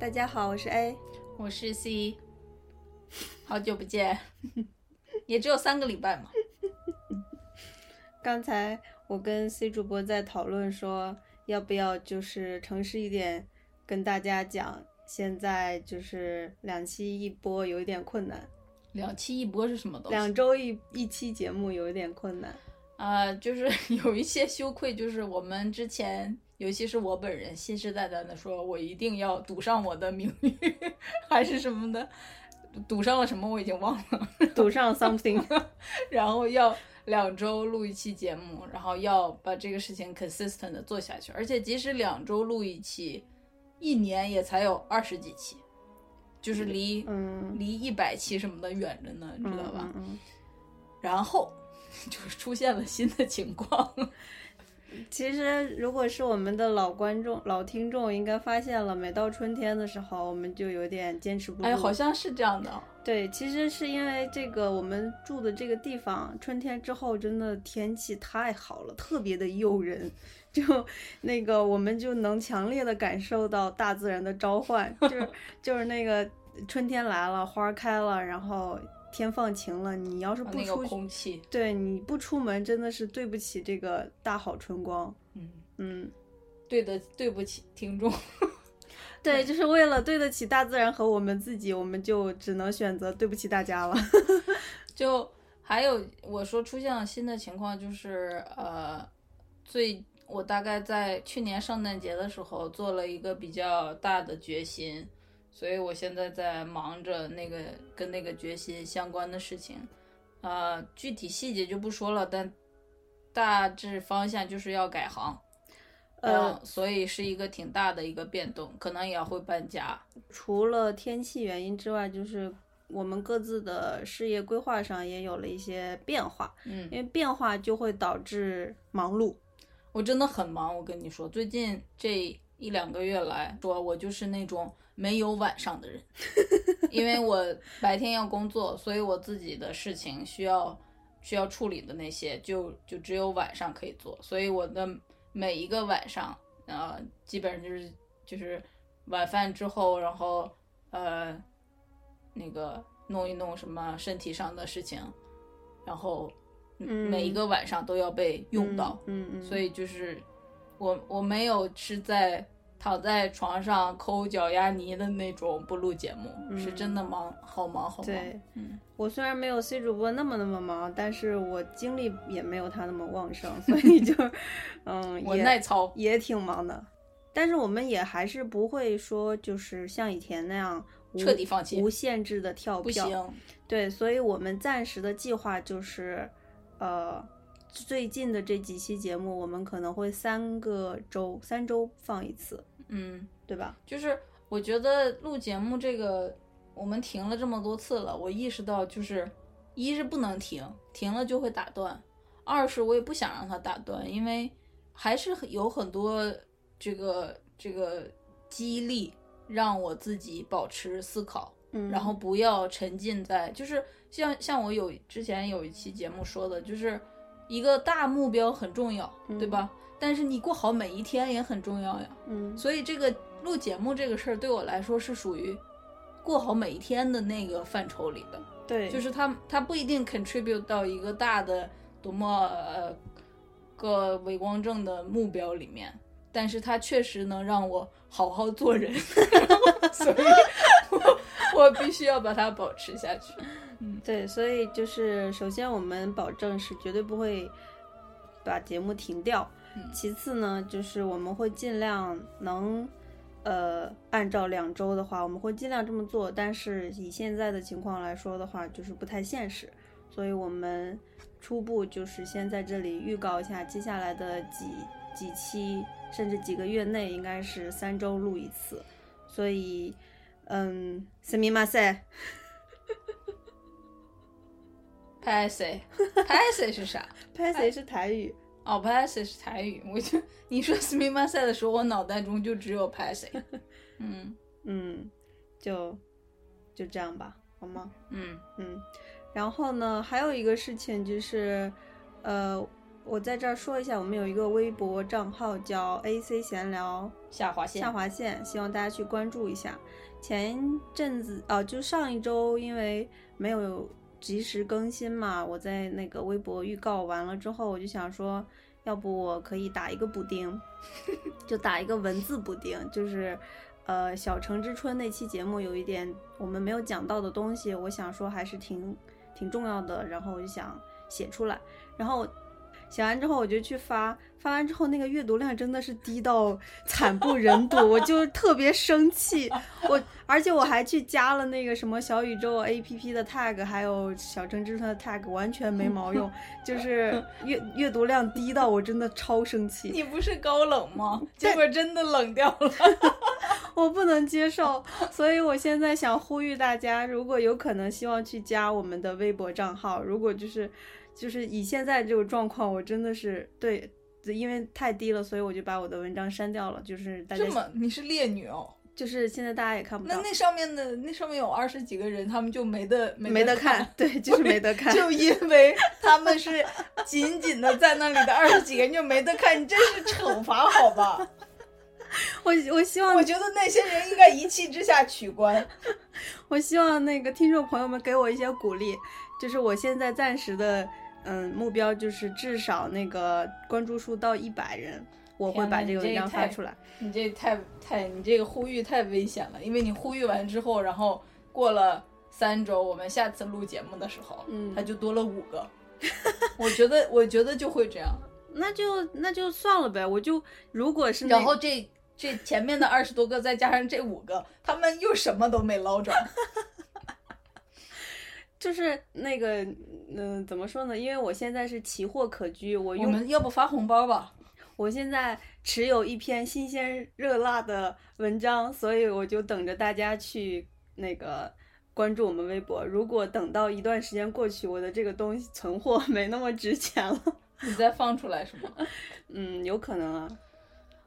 大家好，我是 A，我是 C，好久不见，也只有三个礼拜嘛。刚才我跟 C 主播在讨论说，要不要就是诚实一点跟大家讲，现在就是两期一播有一点困难，两期一播是什么东西？两周一一期节目有一点困难。啊、就是 有一些羞愧，就是我们之前，尤其是我本人，信誓旦旦的说，我一定要赌上我的名誉，还是什么的，赌上了什么我已经忘了。赌上 something，然后要两周录一期节目，然后要把这个事情 consistent 的做下去，而且即使两周录一期，一年也才有二十几期，就是离、嗯，离一百期什么的远着呢，你知道吧？嗯嗯然后 就是出现了新的情况，嗯 其实如果是我们的老观众、老听众，应该发现了，每到春天的时候，我们就有点坚持不住。哎，好像是这样的。对，其实是因为这个我们住的这个地方，春天之后真的天气太好了，特别的诱人，就那个我们就能强烈的感受到大自然的召唤，就是就是那个春天来了，花儿开了，然后天放晴了，你要是不那个出去，空气，对你不出门，真的是对不起这个大好春光。嗯，嗯，对的，对不起听众。对，就是为了对得起大自然和我们自己，我们就只能选择对不起大家了。就还有我说出现了新的情况，就是呃，最我大概在去年圣诞节的时候做了一个比较大的决心，所以我现在在忙着那个跟那个决心相关的事情，呃，具体细节就不说了，但大致方向就是要改行。呃嗯，所以是一个挺大的一个变动，可能也会搬家。除了天气原因之外，就是我们各自的事业规划上也有了一些变化，嗯因，为变化就会导致忙碌。我真的很忙，我跟你说，最近这一两个月来说，我就是那种没有晚上的人，因为我白天要工作，所以我自己的事情需要需要处理的那些，就就只有晚上可以做，所以我的每一个晚上，呃，基本上就是就是晚饭之后，然后呃那个弄一弄什么身体上的事情，然后嗯每一个晚上都要被用到。嗯嗯，所以就是我我没有是在躺在床上抠脚丫泥的那种不录节目，是真的忙，好忙好忙。对嗯，我虽然没有 C 主播那么那么忙，但是我精力也没有他那么旺盛，所以就 嗯，我也耐操。也挺忙的。但是我们也还是不会说，就是像以前那样彻底放弃无限制的跳不票。行，对，所以我们暂时的计划就是，呃，最近的这几期节目，我们可能会三个周三周放一次，嗯，对吧？就是我觉得录节目这个，我们停了这么多次了，我意识到就是，一是不能停，停了就会打断；二是我也不想让它打断，因为还是有很多这个这个激励，让我自己保持思考。嗯，然后不要沉浸在，就是像像我有之前有一期节目说的，就是一个大目标很重要，对吧？但是你过好每一天也很重要呀。嗯，所以这个录节目这个事儿对我来说是属于过好每一天的那个范畴里的，对，就是它它不一定 contribute 到一个大的多么呃个伟光正的目标里面，但是它确实能让我好好做人，所以我我必须要把它保持下去。嗯。对，所以就是首先我们保证是绝对不会把节目停掉，嗯其次呢，就是我们会尽量能。呃，按照两周的话，我们会尽量这么做，但是以现在的情况来说的话，就是不太现实，所以我们初步就是先在这里预告一下，接下来的几几期甚至几个月内应该是三周录一次，所以，嗯，すみません。拍谁？拍谁是啥？拍谁是台语？ 哦，拍谁是台语。我就你说斯密马赛的时候，我脑袋中就只有拍谁。嗯嗯，就就这样吧，好吗？嗯嗯，然后呢，还有一个事情就是，呃，我在这儿说一下，我们有一个微博账号叫 AC 闲聊下划线下划线，希望大家去关注一下。前阵子哦、就上一周因为没有及时更新嘛，我在那个微博预告完了之后，我就想说，要不我可以打一个补丁，就打一个文字补丁，就是。呃，小城之春那期节目有一点我们没有讲到的东西，我想说还是挺挺重要的，然后我就想写出来，然后写完之后我就去发，发完之后那个阅读量真的是低到惨不忍睹，我就特别生气，我而且我还去加了那个什么小宇宙 APP 的 tag，还有小城之春的 tag，完全没毛用，就是 阅阅读量低到我真的超生气。你不是高冷吗？结果真的冷掉了。我不能接受，所以我现在想呼吁大家，如果有可能，希望去加我们的微博账号。如果就是就是以现在这个状况，我真的是对，因为太低了，所以我就把我的文章删掉了。就是大家这么你是烈女哦？就是现在大家也看不到，那那上面的那上面有二十几个人，他们就没得没得得看，对，就是没得看。就因为他们是紧紧的在那里的二十几个人就没得看，你这是惩罚好吧？我我希望我觉得那些人应该一气之下取关。我希望那个听众朋友们给我一些鼓励，就是我现在暂时的嗯目标就是至少那个关注数到一百人，我会把这个文章发出来。你这太太，你这个呼吁太危险了，因为你呼吁完之后，然后过了三周，我们下次录节目的时候，嗯它就多了五个。我觉得，我觉得就会这样。那就那就算了呗，我就如果是然后这这前面的二十多个，再加上这五个，他们又什么都没捞着。就是那个嗯、怎么说呢？因为我现在是奇货可居，我我用们要不发红包吧？我现在持有一篇新鲜热辣的文章，所以我就等着大家去那个关注我们微博。如果等到一段时间过去，我的这个东西存货 没那么值钱了，你再放出来是吗？嗯，有可能啊，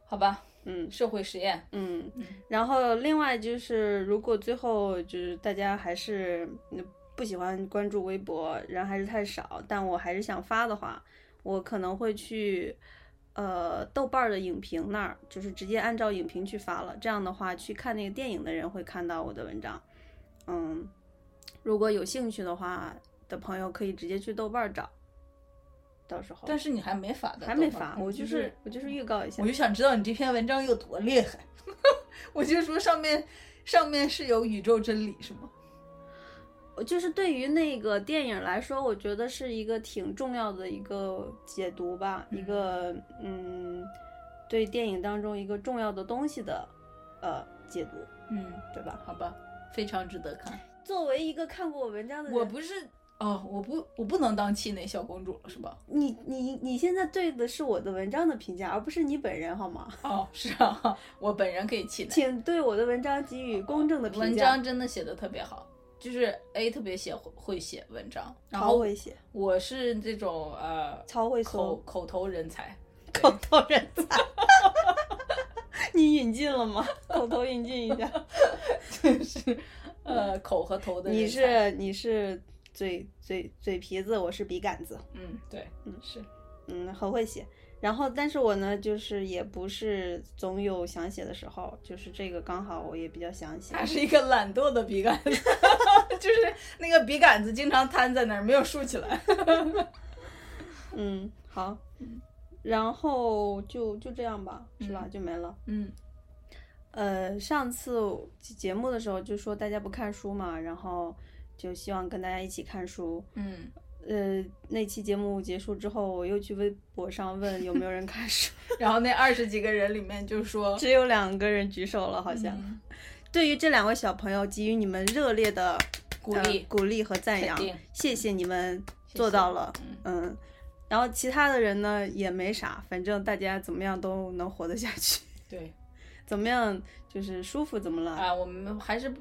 好吧，嗯社会实验。嗯。然后另外就是，如果最后就是大家还是嗯不喜欢关注微博，人还是太少，但我还是想发的话，我可能会去。呃，豆瓣儿的影评那儿就是直接按照影评去发了。这样的话，去看那个电影的人会看到我的文章。嗯，如果有兴趣的话的朋友，可以直接去豆瓣儿找。到时候但是你还没发的，还没发，你我就是我就是预告一下我。就想知道你这篇文章有多厉害。我就说上面上面是有宇宙真理是吗？就是对于那个电影来说，我觉得是一个挺重要的一个解读吧，一个嗯，对电影当中一个重要的东西的呃解读，嗯，对吧？好吧，非常值得看。作为一个看过我文章的人，我不是哦，我不我不能当气馁小公主了是吧？你你你现在对的是我的文章的评价，而不是你本人，好吗？哦，是啊，我本人可以气馁。请对我的文章给予公正的评价。文章真的写的特别好，就是 A 特别写会写文章，然后超会写，我是这种呃超会口，口头人才。口头人才。你引进了吗？口头引进一下。就是呃口和头的。你是你是嘴嘴嘴皮子，我是笔杆子。嗯对嗯是嗯，很会写。然后，但是我呢，就是也不是总有想写的时候，就是这个刚好我也比较想写。他是一个懒惰的笔杆子，就是那个笔杆子经常摊在那儿，没有竖起来。嗯，好，然后就就这样吧，是吧？就没了。嗯呃，上次节目的时候就说大家不看书嘛，然后就希望跟大家一起看书。嗯，呃，那期节目结束之后，我又去微博上问有没有人看书，然后那二十几个人里面就说，只有两个人举手了，好像。嗯 对于这两位小朋友，给予你们热烈的呃鼓励鼓励和赞扬，谢谢你们做到了。嗯嗯，然后其他的人呢也没啥，反正大家怎么样都能活得下去，对 怎么样就是舒服怎么了。啊，我们还是。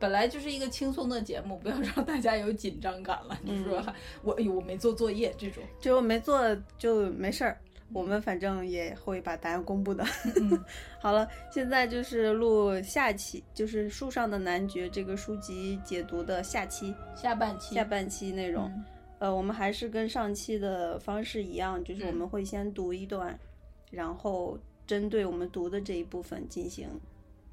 本来就是一个轻松的节目，不要让大家有紧张感了。你说还我我没做作业这种，就没做就没事儿，我们反正也会把答案公布的。嗯 好了，现在就是录下期，就是《树上的男爵》这个书籍解读的下期下半期下半期内容。嗯呃，我们还是跟上期的方式一样，就是我们会先读一段，然后针对我们读的这一部分进行。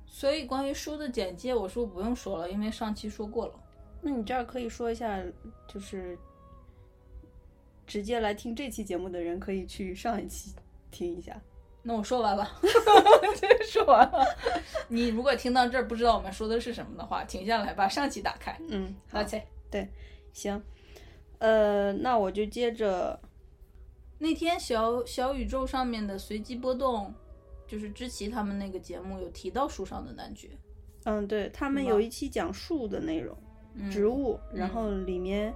所以关于书的简介，我说不用说了，因为上期说过了。那你这儿可以说一下，就是直接来听这期节目的人可以去上一期听一下。那我说完了，这说完了。你如果听到这儿不知道我们说的是什么的话，停下来把上期打开。嗯，好而，且行，呃，那我就接着，那天小小宇宙上面的随机波动，就是知奇他们那个节目有提到树上的男爵，嗯，对他们有一期讲树的内容，嗯植物，然后里面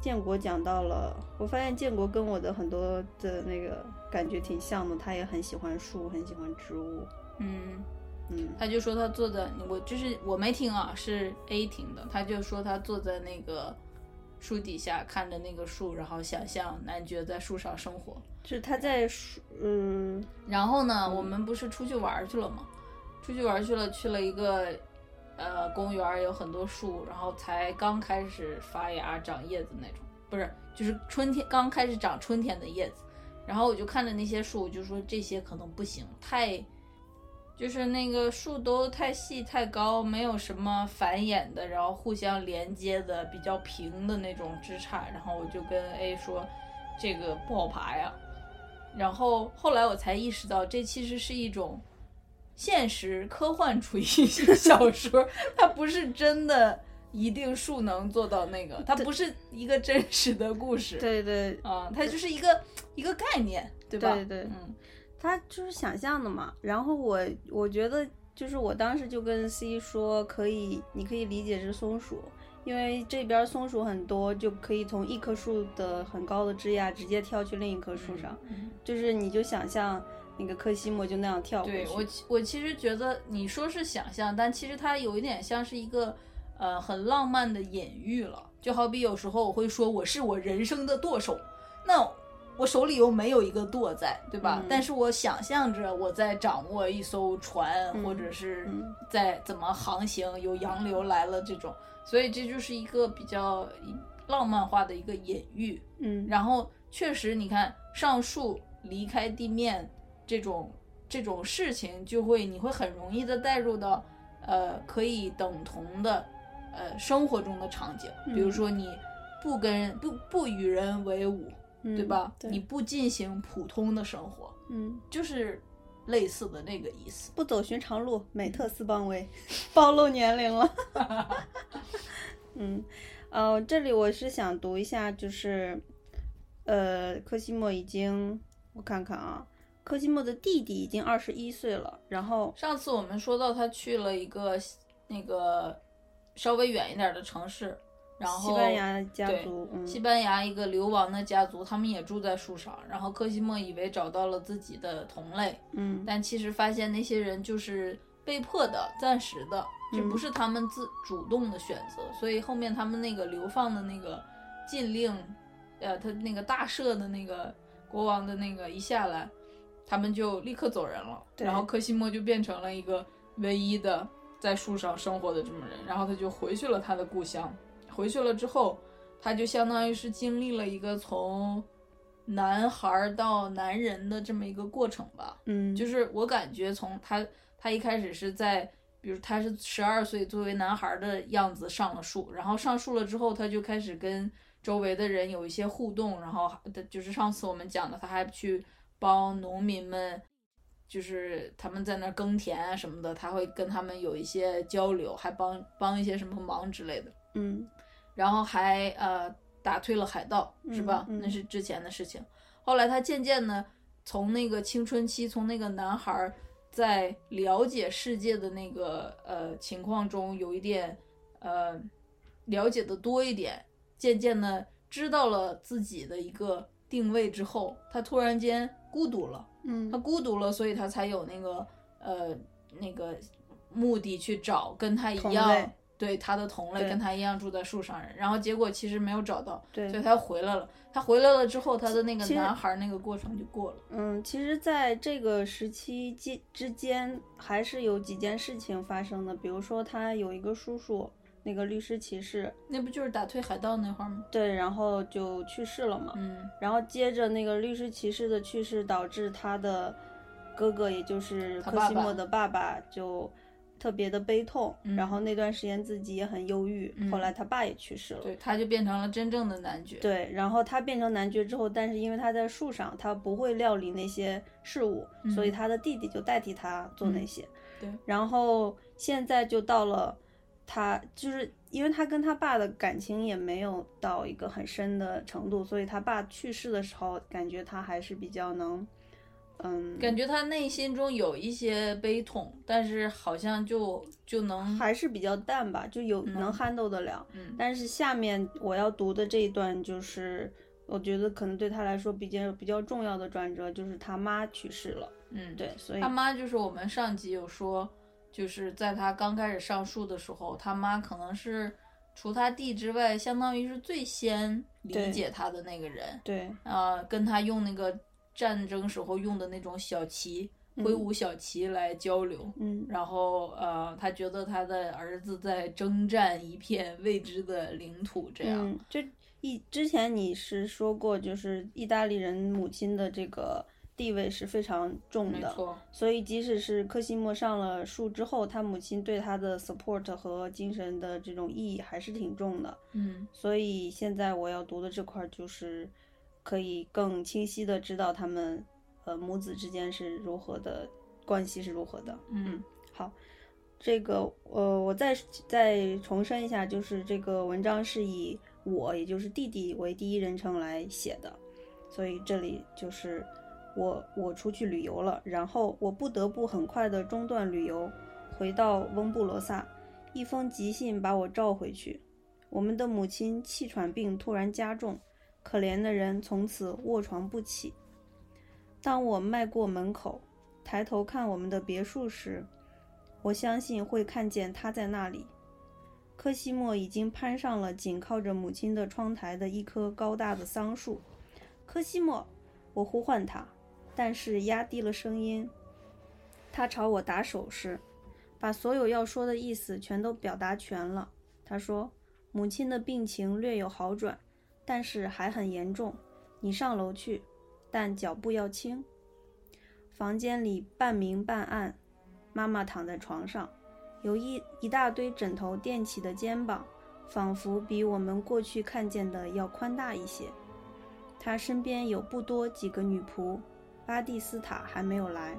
建国讲到了，我发现建国跟我的很多的那个感觉挺像的，他也很喜欢树，很喜欢植物，嗯，嗯。他就说他坐在我就是我没听啊，是 A 听的，他就说他坐在那个树底下看着那个树，然后想象男爵在树上生活。就是他在树，嗯然后呢，我们不是出去玩儿去了吗？出去玩儿去了，去了一个呃公园儿，有很多树，然后才刚开始发芽长叶子那种，不是，就是春天刚开始长春天的叶子。然后我就看着那些树，我就说这些可能不行，太，就是那个树都太细太高，没有什么繁衍的，然后互相连接的比较平的那种枝杈。然后我就跟 A 说，这个不好爬呀。然后后来我才意识到，这其实是一种现实科幻主义 小说，它不是真的一定树能做到那个，它不是一个真实的故事。对对啊，它就是一个一个概念，对吧？对对嗯他就是想象的嘛。然后我我觉得就是我当时就跟 C 说，可以，你可以理解是松鼠，因为这边松鼠很多，就可以从一棵树的很高的枝桠直接跳去另一棵树上，嗯就是你就想象那个科西莫就那样跳过去。对我其我其实觉得你说是想象，但其实它有一点像是一个呃很浪漫的隐喻了。就好比有时候我会说我是我人生的舵手，那我手里又没有一个舵在，对吧？嗯。但是我想象着我在掌握一艘船，嗯或者是嗯。在怎么航行，有洋流来了这种，所以这就是一个比较浪漫化的一个隐喻。嗯，然后确实，你看上树离开地面这种这种事情，就会你会很容易的带入到呃可以等同的呃生活中的场景，比如嗯。说你不跟不不与人为伍，嗯对吧？对你不进行普通的生活，嗯。就是类似的那个意思。不走寻常路，美特斯邦威，暴露年龄了。嗯，呃，这里我是想读一下，就是，呃，科西莫已经，我看看啊，科西莫的弟弟已经二十一岁了，然后，上次我们说到他去了一个那个稍微远一点的城市，然后西班牙家对族，嗯，西班牙一个流亡的家族，他们也住在树上。然后科西莫以为找到了自己的同类，嗯但其实发现那些人就是被迫的、暂时的，这嗯不是他们自主动的选择。所以后面他们那个流放的那个禁令，呃，他那个大赦的那个国王的那个一下来，他们就立刻走人了。然后科西莫就变成了一个唯一的在树上生活的这么人，然后他就回去了他的故乡。回去了之后，他就相当于是经历了一个从男孩儿到男人的这么一个过程吧。嗯，就是我感觉从他他一开始是在，比如他是十二岁作为男孩儿的样子上了树，然后上树了之后，他就开始跟周围的人有一些互动，然后的就是上次我们讲的，他还去帮农民们。就是他们在那儿耕田啊什么的，他会跟他们有一些交流，还帮帮一些什么忙之类的。嗯然后还呃打退了海盗，是吧？嗯嗯那是之前的事情。后来他渐渐的从那个青春期，从那个男孩儿在了解世界的那个呃情况中，有一点呃了解的多一点，渐渐的知道了自己的一个定位之后，他突然间孤独了。嗯他孤独了，所以他才有那个呃那个目的去找跟他一样，对他的同类跟他一样住在树上人，然后结果其实没有找到，对所以他又回来了。他回来了之后，他的那个男孩儿那个过程就过了。嗯，其实，在这个时期之之间，还是有几件事情发生的。比如说，他有一个叔叔，那个律师骑士，那不就是打退海盗那会儿吗？对，然后就去世了嘛。嗯然后接着那个律师骑士的去世，导致他的哥哥，也就是科西莫的爸爸，就特别的悲痛。嗯然后那段时间自己也很忧郁。嗯后来他爸也去世了。对，他就变成了真正的男爵。对，然后他变成男爵之后，但是因为他在树上，他不会料理那些事务，所以嗯他的弟弟就代替他做那些。对然后现在就到了他，就是因为他跟他爸的感情也没有到一个很深的程度，所以他爸去世的时候，感觉他还是比较能，嗯，感觉他内心中有一些悲痛，但是好像就就能还是比较淡吧，就有能嗯 handle 得了。嗯但是下面我要读的这一段，就是我觉得可能对他来说比较比较重要的转折，就是他妈去世了。嗯，对，所以他妈就是我们上集有说，就是在他刚开始上树的时候，他妈可能是除他弟之外，相当于是最先理解他的那个人。对呃、跟他用那个战争时候用的那种小旗，挥舞小旗来交流。嗯然后呃，他觉得他的儿子在征战一片未知的领土，这样。嗯，就一之前你是说过，就是意大利人母亲的这个地位是非常重的，没错，所以即使是科西莫上了树之后，他母亲对他的 support 和精神的这种意义还是挺重的。嗯所以现在我要读的这块儿就是可以更清晰的知道他们呃母子之间是如何的关系是如何的。嗯好，这个呃，我再再重申一下，就是这个文章是以我，也就是弟弟为第一人称来写的，所以这里就是我我出去旅游了，然后我不得不很快的中断旅游，回到翁布罗萨，一封急信把我召回去。我们的母亲气喘病突然加重，可怜的人从此卧床不起。当我迈过门口，抬头看我们的别墅时，我相信会看见他在那里。科西莫已经攀上了紧靠着母亲的窗台的一棵高大的桑树。科西莫，我呼唤他，但是压低了声音。他朝我打手势，把所有要说的意思全都表达全了。他说：“母亲的病情略有好转，但是还很严重。你上楼去，但脚步要轻。”房间里半明半暗，妈妈躺在床上，有一一大堆枕头垫起的肩膀，仿佛比我们过去看见的要宽大一些。她身边有不多几个女仆，巴蒂斯塔还没有来，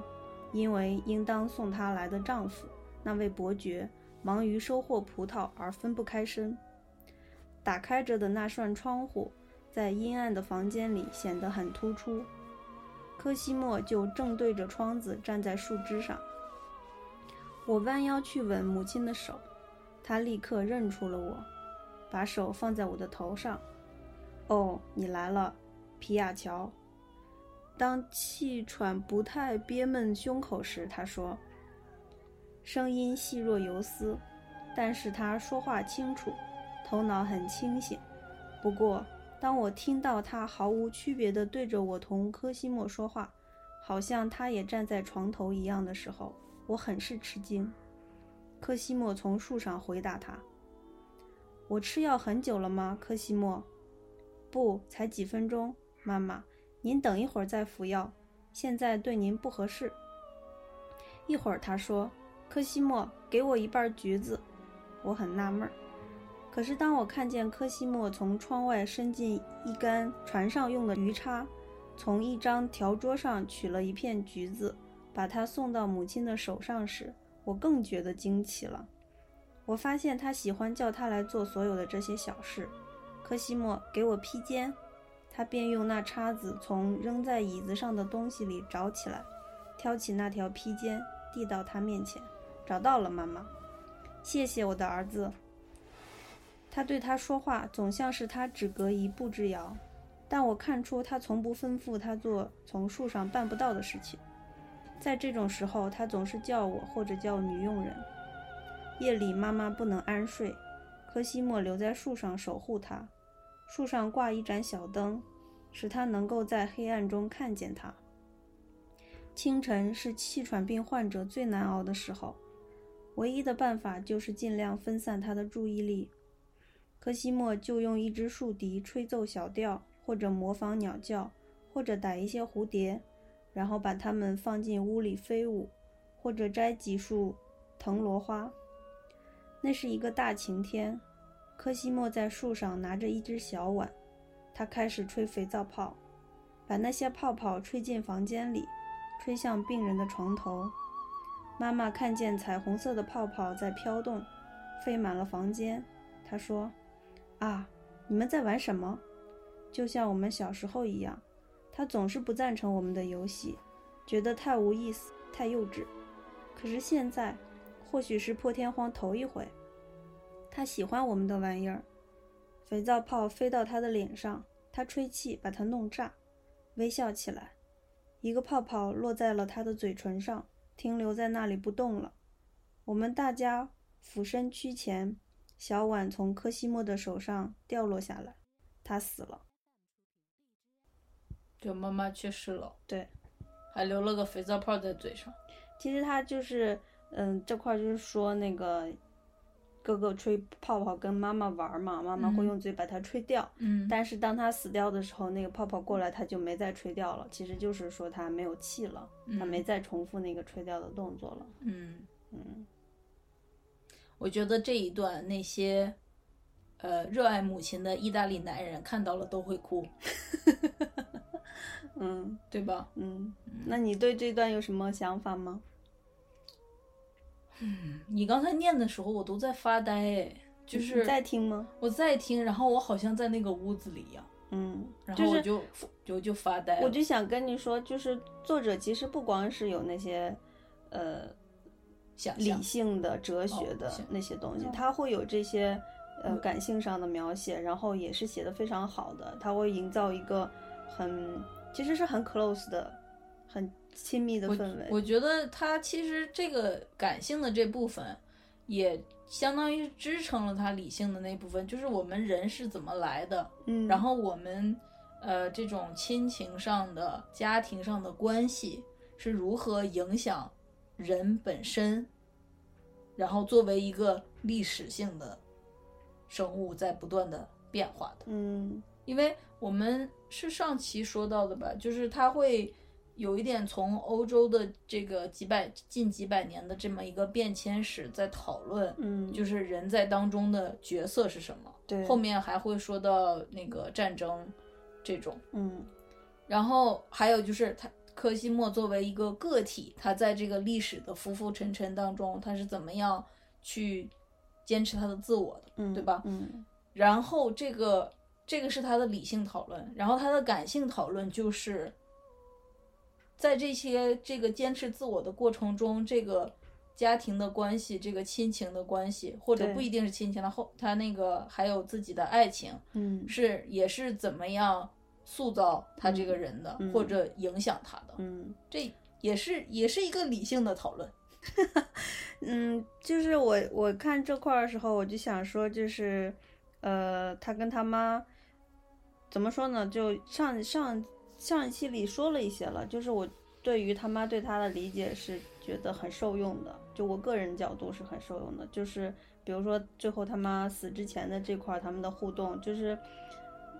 因为应当送她来的丈夫那位伯爵忙于收获葡萄而分不开身。打开着的那扇窗户，在阴暗的房间里显得很突出。科西莫就正对着窗子站在树枝上。我弯腰去吻母亲的手，他立刻认出了我，把手放在我的头上。哦，你来了，皮亚乔。当气喘不太憋闷胸口时，他说，声音细若游丝，但是他说话清楚，头脑很清醒。不过，当我听到他毫无区别地对着我同科西莫说话，好像他也站在床头一样的时候，我很是吃惊。科西莫从树上回答他：“我吃药很久了吗，科西莫？不，才几分钟。妈妈，您等一会儿再服药，现在对您不合适。”一会儿他说：“科西莫，给我一半橘子。”我很纳闷儿。可是当我看见科西莫从窗外伸进一杆船上用的鱼叉，从一张条桌上取了一片橘子，把它送到母亲的手上时，我更觉得惊奇了。我发现他喜欢叫他来做所有的这些小事。科西莫，给我披肩。他便用那叉子从扔在椅子上的东西里找起来，挑起那条披肩，递到他面前。找到了，妈妈。谢谢我的儿子。他对他说话，总像是他只隔一步之遥，但我看出他从不吩咐他做从树上办不到的事情。在这种时候，他总是叫我或者叫女佣人。夜里，妈妈不能安睡，科西莫留在树上守护她。树上挂一盏小灯，使他能够在黑暗中看见她。清晨是气喘病患者最难熬的时候，唯一的办法就是尽量分散他的注意力。科西莫就用一支竖笛吹奏小调，或者模仿鸟叫，或者逮一些蝴蝶，然后把它们放进屋里飞舞，或者摘几束藤萝花。那是一个大晴天，科西莫在树上拿着一只小碗，他开始吹肥皂泡，把那些泡泡吹进房间里，吹向病人的床头。妈妈看见彩虹色的泡泡在飘动，飞满了房间。她说。啊，你们在玩什么？就像我们小时候一样，他总是不赞成我们的游戏，觉得太无意思、太幼稚。可是现在，或许是破天荒头一回，他喜欢我们的玩意儿。肥皂泡飞到他的脸上，他吹气把它弄炸，微笑起来。一个泡泡落在了他的嘴唇上，停留在那里不动了。我们大家俯身趋前。小碗从科西莫的手上掉落下来，他死了。就妈妈去世了，对，还留了个肥皂泡在嘴上。其实他就是，嗯，这块就是说那个哥哥吹泡泡跟妈妈玩嘛，妈妈会用嘴把它吹掉。嗯。但是当他死掉的时候，那个泡泡过来，他就没再吹掉了。其实就是说他没有气了，他没再重复那个吹掉的动作了。嗯嗯。我觉得这一段那些，呃，热爱母亲的意大利男人看到了都会哭，嗯，对吧？嗯，那你对这段有什么想法吗？嗯，你刚才念的时候我都在发呆，就是在听吗？我在听，然后我好像在那个屋子里一样，嗯，然后我就就就发呆。我就想跟你说，就是作者其实不光是有那些，呃。理性的、哲学的那些东西，他会有这些呃感性上的描写，然后也是写的非常好的。他会营造一个很其实是很 close 的、很亲密的氛围。我觉得他其实这个感性的这部分，也相当于支撑了他理性的那部分，就是我们人是怎么来的，嗯，然后我们呃这种亲情上的、家庭上的关系是如何影响。人本身，然后作为一个历史性的生物，在不断的变化的。嗯，因为我们是上期说到的吧，就是它会有一点从欧洲的这个几百近几百年的这么一个变迁史在讨论，嗯，就是人在当中的角色是什么。对，后面还会说到那个战争这种，嗯，然后还有就是它。科西莫作为一个个体，他在这个历史的浮浮沉沉当中，他是怎么样去坚持他的自我的，嗯对吧？嗯。然后这个这个是他的理性讨论，然后他的感性讨论就是在这些这个坚持自我的过程中，这个家庭的关系，这个亲情的关系，或者不一定是亲情的后，他那个还有自己的爱情，嗯是也是怎么样塑造他这个人的，嗯或者影响他的，嗯这也是也是一个理性的讨论。嗯，就是我我看这块儿的时候，我就想说，就是呃，他跟他妈怎么说呢？就上上上一期里说了一些了，就是我对于他妈对他的理解是觉得很受用的，就我个人角度是很受用的。就是比如说最后他妈死之前的这块儿，他们的互动，就是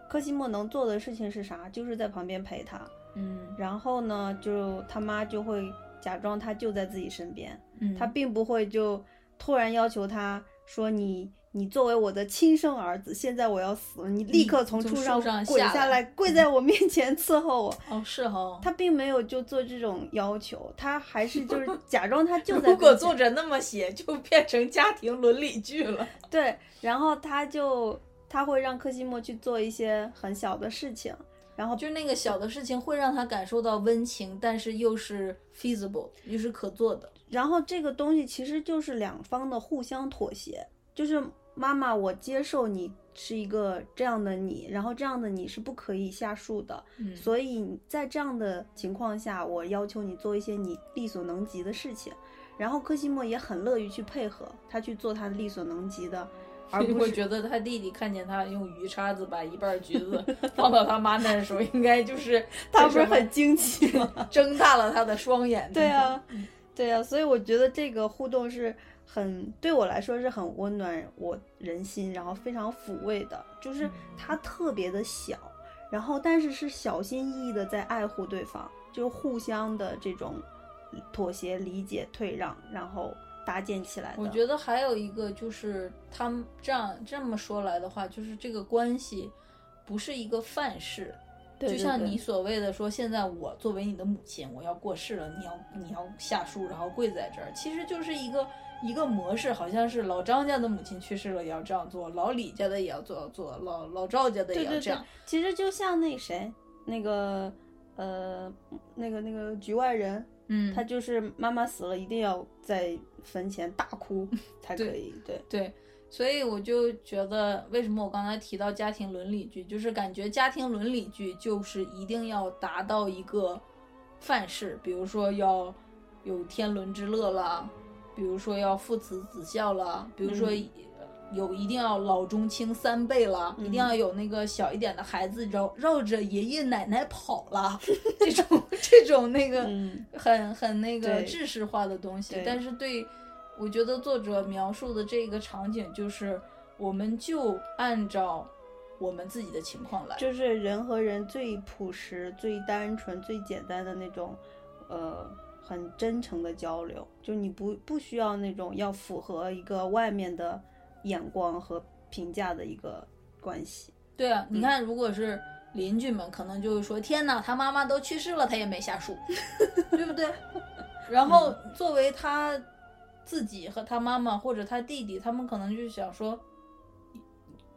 柯西莫能做的事情是啥？就是在旁边陪他，嗯然后呢，就他妈就会假装他就在自己身边。嗯，他并不会就突然要求他说你你作为我的亲生儿子，现在我要死了，你立刻从从树树上滚下来，跪在我面前伺候我。哦是哈。他并没有就做这种要求，他还是就是 假装他就在如果作者那么写，就变成家庭伦理剧了。对，然后他就他会让柯西莫去做一些很小的事情，然后就那个小的事情会让他感受到温情，但是又是 feasible，又是可做的。然后这个东西其实就是两方的互相妥协，就是妈妈，我接受你是一个这样的你，然后这样的你是不可以下树的，嗯所以在这样的情况下，我要求你做一些你力所能及的事情。然后柯西莫也很乐于去配合他去做他力所能及的，而不是我觉得他弟弟看见他用鱼叉子把一半橘子放到他妈那儿的时候，应该就是 他不是很惊奇 吗？睁大了他的双眼。对啊，对啊，所以我觉得这个互动是很对我来说是很温暖我人心，然后非常抚慰的。就是他特别的小，然后但是是小心翼翼的在爱护对方，就是互相的这种妥协、理解、退让，然后搭建起来的。我觉得还有一个就是他们这样这么说来的话，就是这个关系不是一个范式。对对对就像你所谓的说，现在我作为你的母亲，我要过世了，你要你要下树，然后跪在这儿，其实就是一个一个模式，好像是老张家的母亲去世了也要这样做，老李家的也要做做，老老赵家的也要这样。，其实就像那谁，那个呃，那个那个局外人，嗯，他就是妈妈死了，一定要在坟前大哭 才可以。对，对，所以我就觉得，为什么我刚才提到家庭伦理剧，就是感觉家庭伦理剧就是一定要达到一个范式，比如说要有天伦之乐啦，比如说要父慈子孝啦，比如说嗯有一定要老中青三辈了，一定嗯要有那个小一点的孩子绕绕着爷爷奶奶跑了，这种这种那个。嗯，很很那个对制式化的东西，但是对，我觉得作者描述的这个场景就是，我们就按照我们自己的情况来，就是人和人最朴实、最单纯、最简单的那种，呃，很真诚的交流。就你不不需要那种要符合一个外面的眼光和评价的一个关系。对啊，嗯你看，如果是邻居们，可能就会说：“天哪，他妈妈都去世了，他也没下树，对不对？” 然后嗯作为他自己和他妈妈或者他弟弟，他们可能就想说：“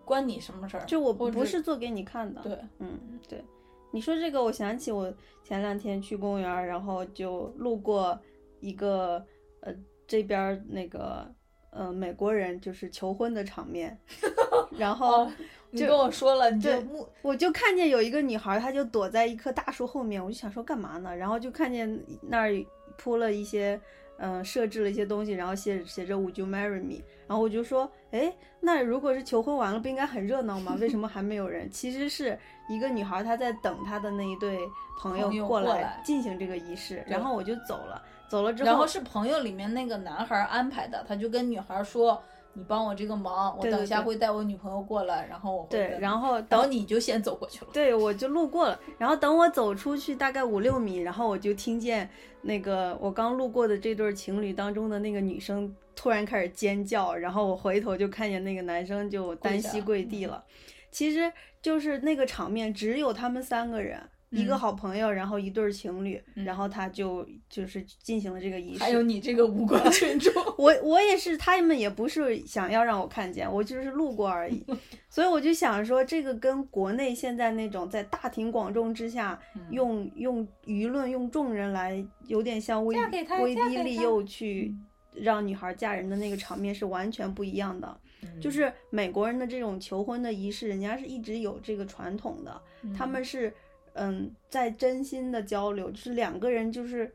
关你什么事儿？”就我不是做给你看的。对，嗯，对，你说这个，我想起我前两天去公园，然后就路过一个呃这边儿那个呃美国人就是求婚的场面，然后哦，你就跟我说了，你就对我就看见有一个女孩儿，她就躲在一棵大树后面，我就想说干嘛呢？然后就看见那儿铺了一些。嗯，设置了一些东西，然后写写着 “Would you marry me”，然后我就说，哎，那如果是求婚完了，不应该很热闹吗？为什么还没有人？其实是一个女孩，她在等她的那一对朋友过来进行这个仪式，然后我就走了。走了之后，然后是朋友里面那个男孩安排的，他就跟女孩说：“你帮我这个忙，我等一下会带我女朋友过来，然后我会对，然后然等后你就先走过去了。对，我就路过了，然后等我走出去大概五六米，然后我就听见那个我刚路过的这对情侣当中的那个女生突然开始尖叫，然后我回头就看见那个男生就单膝跪地了。其实就是那个场面，只有他们三个人，一个嗯。好朋友，然后一对儿情侣，嗯。然后他就就是进行了这个仪式。还有你这个无关群众，我我也是，他们也不是想要让我看见，我就是路过而已，所以我就想说，这个跟国内现在那种在大庭广众之下嗯。用用舆论、用众人来，有点像威威逼利诱去让女孩嫁人的那个场面是完全不一样的。就是美国人的这种求婚的仪式，人家是一直有这个传统的，他们是嗯在真心的交流，就是两个人就是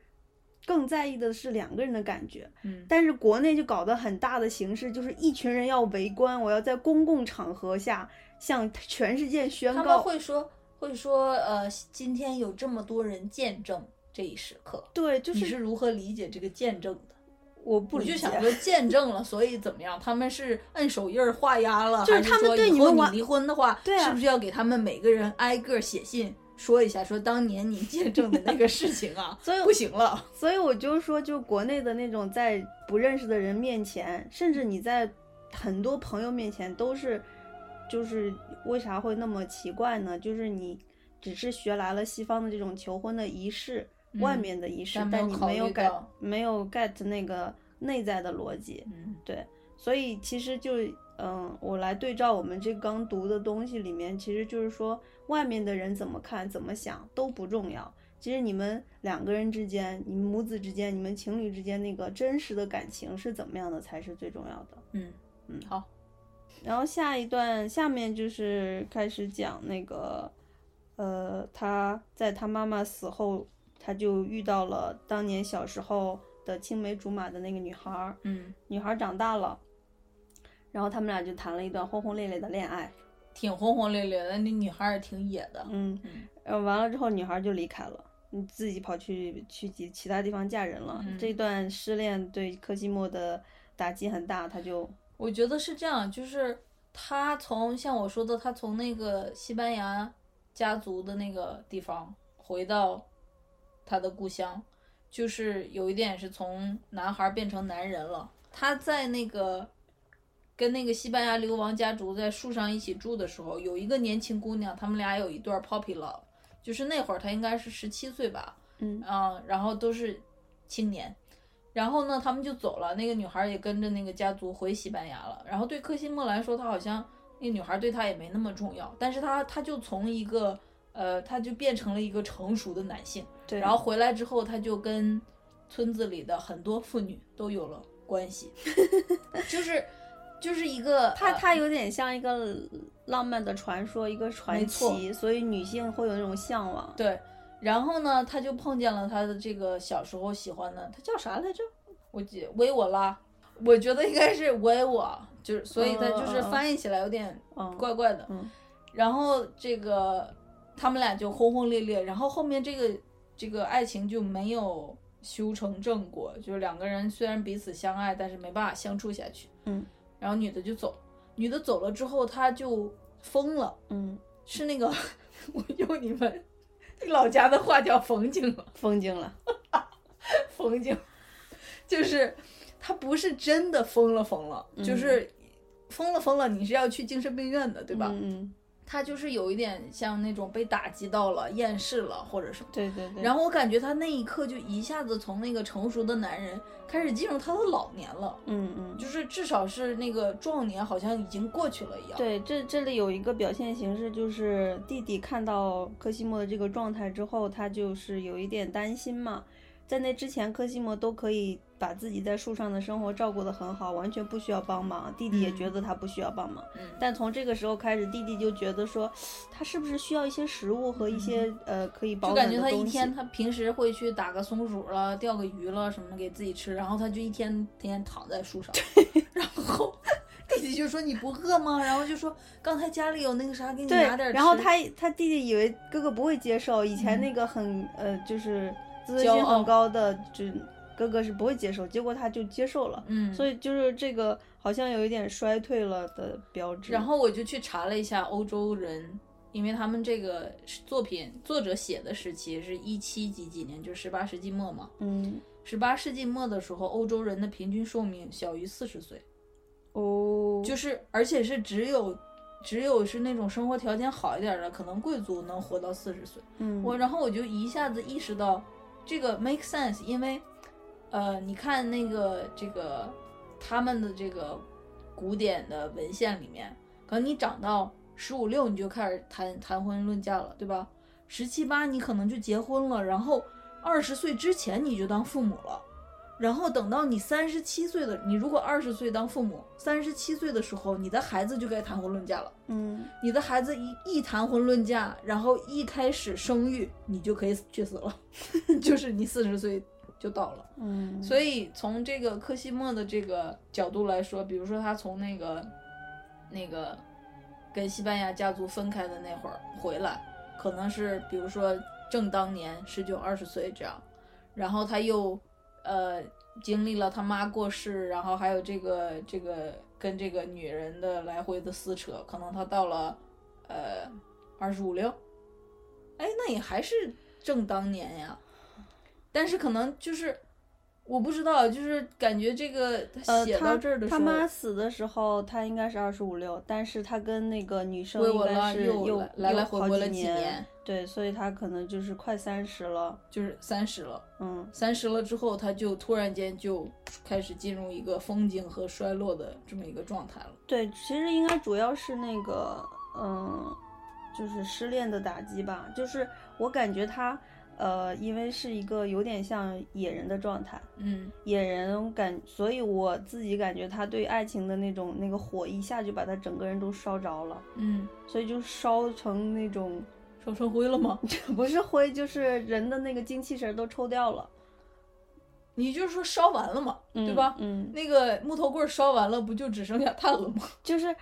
更在意的是两个人的感觉。嗯但是国内就搞得很大的形式，就是一群人要围观，我要在公共场合下向全世界宣他们告。会说会说呃，今天有这么多人见证这一时刻，对，就是你是如何理解这个见证的？我不我理解就想说 见证了，所以怎么样？他们是摁手印儿画押了，就是他们对你们完离婚的话，对啊是不是要给他们每个人挨个写信说一下，说当年你见证的那个事情啊？所以不行了，所以我就说，就国内的那种在不认识的人面前，甚至你在很多朋友面前都是，就是为啥会那么奇怪呢？就是你只是学来了西方的这种求婚的仪式，外嗯面的仪式，但但你没有 get 没有 get 那个内在的逻辑。嗯对，所以其实就嗯，我来对照我们这刚读的东西里面，其实就是说，外面的人怎么看、怎么想都不重要。其实你们两个人之间、你们母子之间、你们情侣之间那个真实的感情是怎么样的，才是最重要的。嗯嗯好，然后下一段，下面就是开始讲那个，呃，他在他妈妈死后，他就遇到了当年小时候的青梅竹马的那个女孩儿。嗯，女孩长大了，然后他们俩就谈了一段轰轰烈烈的恋爱。挺轰轰烈烈的，那女孩儿也挺野的。嗯，呃完了之后，女孩就离开了，你，自己跑去去其其他地方嫁人了。嗯这段失恋对柯基莫的打击很大，他就我觉得是这样，就是他从像我说的，他从那个西班牙家族的那个地方回到他的故乡，就是有一点是从男孩变成男人了。他在那个跟那个西班牙流亡家族在树上一起住的时候，有一个年轻姑娘，他们俩有一段 poppy love，就是那会儿她应该是十七岁吧，嗯啊，然后都是青年，然后呢，他们就走了，那个女孩也跟着那个家族回西班牙了。然后对科西莫来说，他好像那个女孩对他也没那么重要，但是他他就从一个呃，他就变成了一个成熟的男性。对，然后回来之后，他就跟村子里的很多妇女都有了关系，就是就是一个呃他他有点像一个浪漫的传说，一个传奇，所以女性会有那种向往。对，然后呢，他就碰见了他的这个小时候喜欢的，他叫啥来着？我记维我拉，我觉得应该是维我，就是所以他就是翻译起来有点嗯，怪怪的。嗯然后这个他们俩就轰轰烈烈，然后后面这个这个爱情就没有修成正果，就是两个人虽然彼此相爱，但是没办法相处下去。嗯，然后女的就走，女的走了之后，他就疯了。嗯，是那个，我用你们 老家的话叫冯景了，风景了。冯景，就是他不是真的疯了疯了，就是疯了疯了，你是要去精神病院的，对吧？嗯，他就是有一点像那种被打击到了、厌世了或者什么。对对对。然后我感觉他那一刻就一下子从那个成熟的男人开始进入他的老年了，嗯嗯，就是至少是那个壮年好像已经过去了一样。对，这这里有一个表现形式，就是弟弟看到科西莫的这个状态之后，他就是有一点担心嘛。在那之前，科西莫都可以把自己在树上的生活照顾得很好，完全不需要帮忙。弟弟也觉得他不需要帮忙。嗯但从这个时候开始，弟弟就觉得说，他是不是需要一些食物和一些、呃可以保就感觉他一？天，他平时会去打个松鼠了、钓个鱼了什么给自己吃，然后他就一天天天躺在树上，然后弟弟就说你不饿吗？然后就说刚才家里有那个啥，给你对拿点。然后他他弟弟以为哥哥不会接受，以前嗯那个很、呃就是自尊心很高的，就哥哥是不会接受，结果他就接受了。嗯，所以就是这个好像有一点衰退了的标志。然后我就去查了一下欧洲人，因为他们这个作品作者写的时期是一七几几年，就是十八世纪末嘛。嗯十八世纪末的时候，欧洲人的平均寿命小于四十岁，哦，就是而且是只有只有是那种生活条件好一点的，可能贵族能活到四十岁。嗯我然后我就一下子意识到这个 make sense，因为呃，你看那个这个他们的这个古典的文献里面，可能你长到十五六你就开始谈谈婚论嫁了，对吧？十七八你可能就结婚了，然后二十岁之前你就当父母了，然后等到你三十七岁的，你如果二十岁当父母，三十七岁的时候，你的孩子就该谈婚论嫁了。嗯，你的孩子一一谈婚论嫁，然后一开始生育，你就可以去死了，就是你四十岁就到了。嗯，所以从这个科西莫的这个角度来说，比如说他从那个那个跟西班牙家族分开的那会儿回来，可能是比如说正当年十九二十岁这样，然后他又呃经历了他妈过世，然后还有这个这个跟这个女人的来回的撕扯，可能他到了呃二十五六，哎，那也还是正当年呀，但是可能就是。我不知道，就是感觉这个呃，写到他这儿的时候，他妈死的时候，他应该是二十五六，但是他跟那个女生回应该是又来来回回了几几年对，所以他可能就是快三十了，就是三十了，嗯三十了之后，他就突然间就开始进入一个风景和衰落的这么一个状态了。对，其实应该主要是那个，嗯，就是失恋的打击吧。就是我感觉他，呃，因为是一个有点像野人的状态，嗯野人感，所以我自己感觉他对爱情的那种那个火一下就把他整个人都烧着了，嗯，所以就烧成那种烧成灰了吗？不是灰，就是人的那个精气神都抽掉了，你就是说烧完了嘛，对吧？嗯，那个木头棍烧完了，不就只剩下炭了吗？就是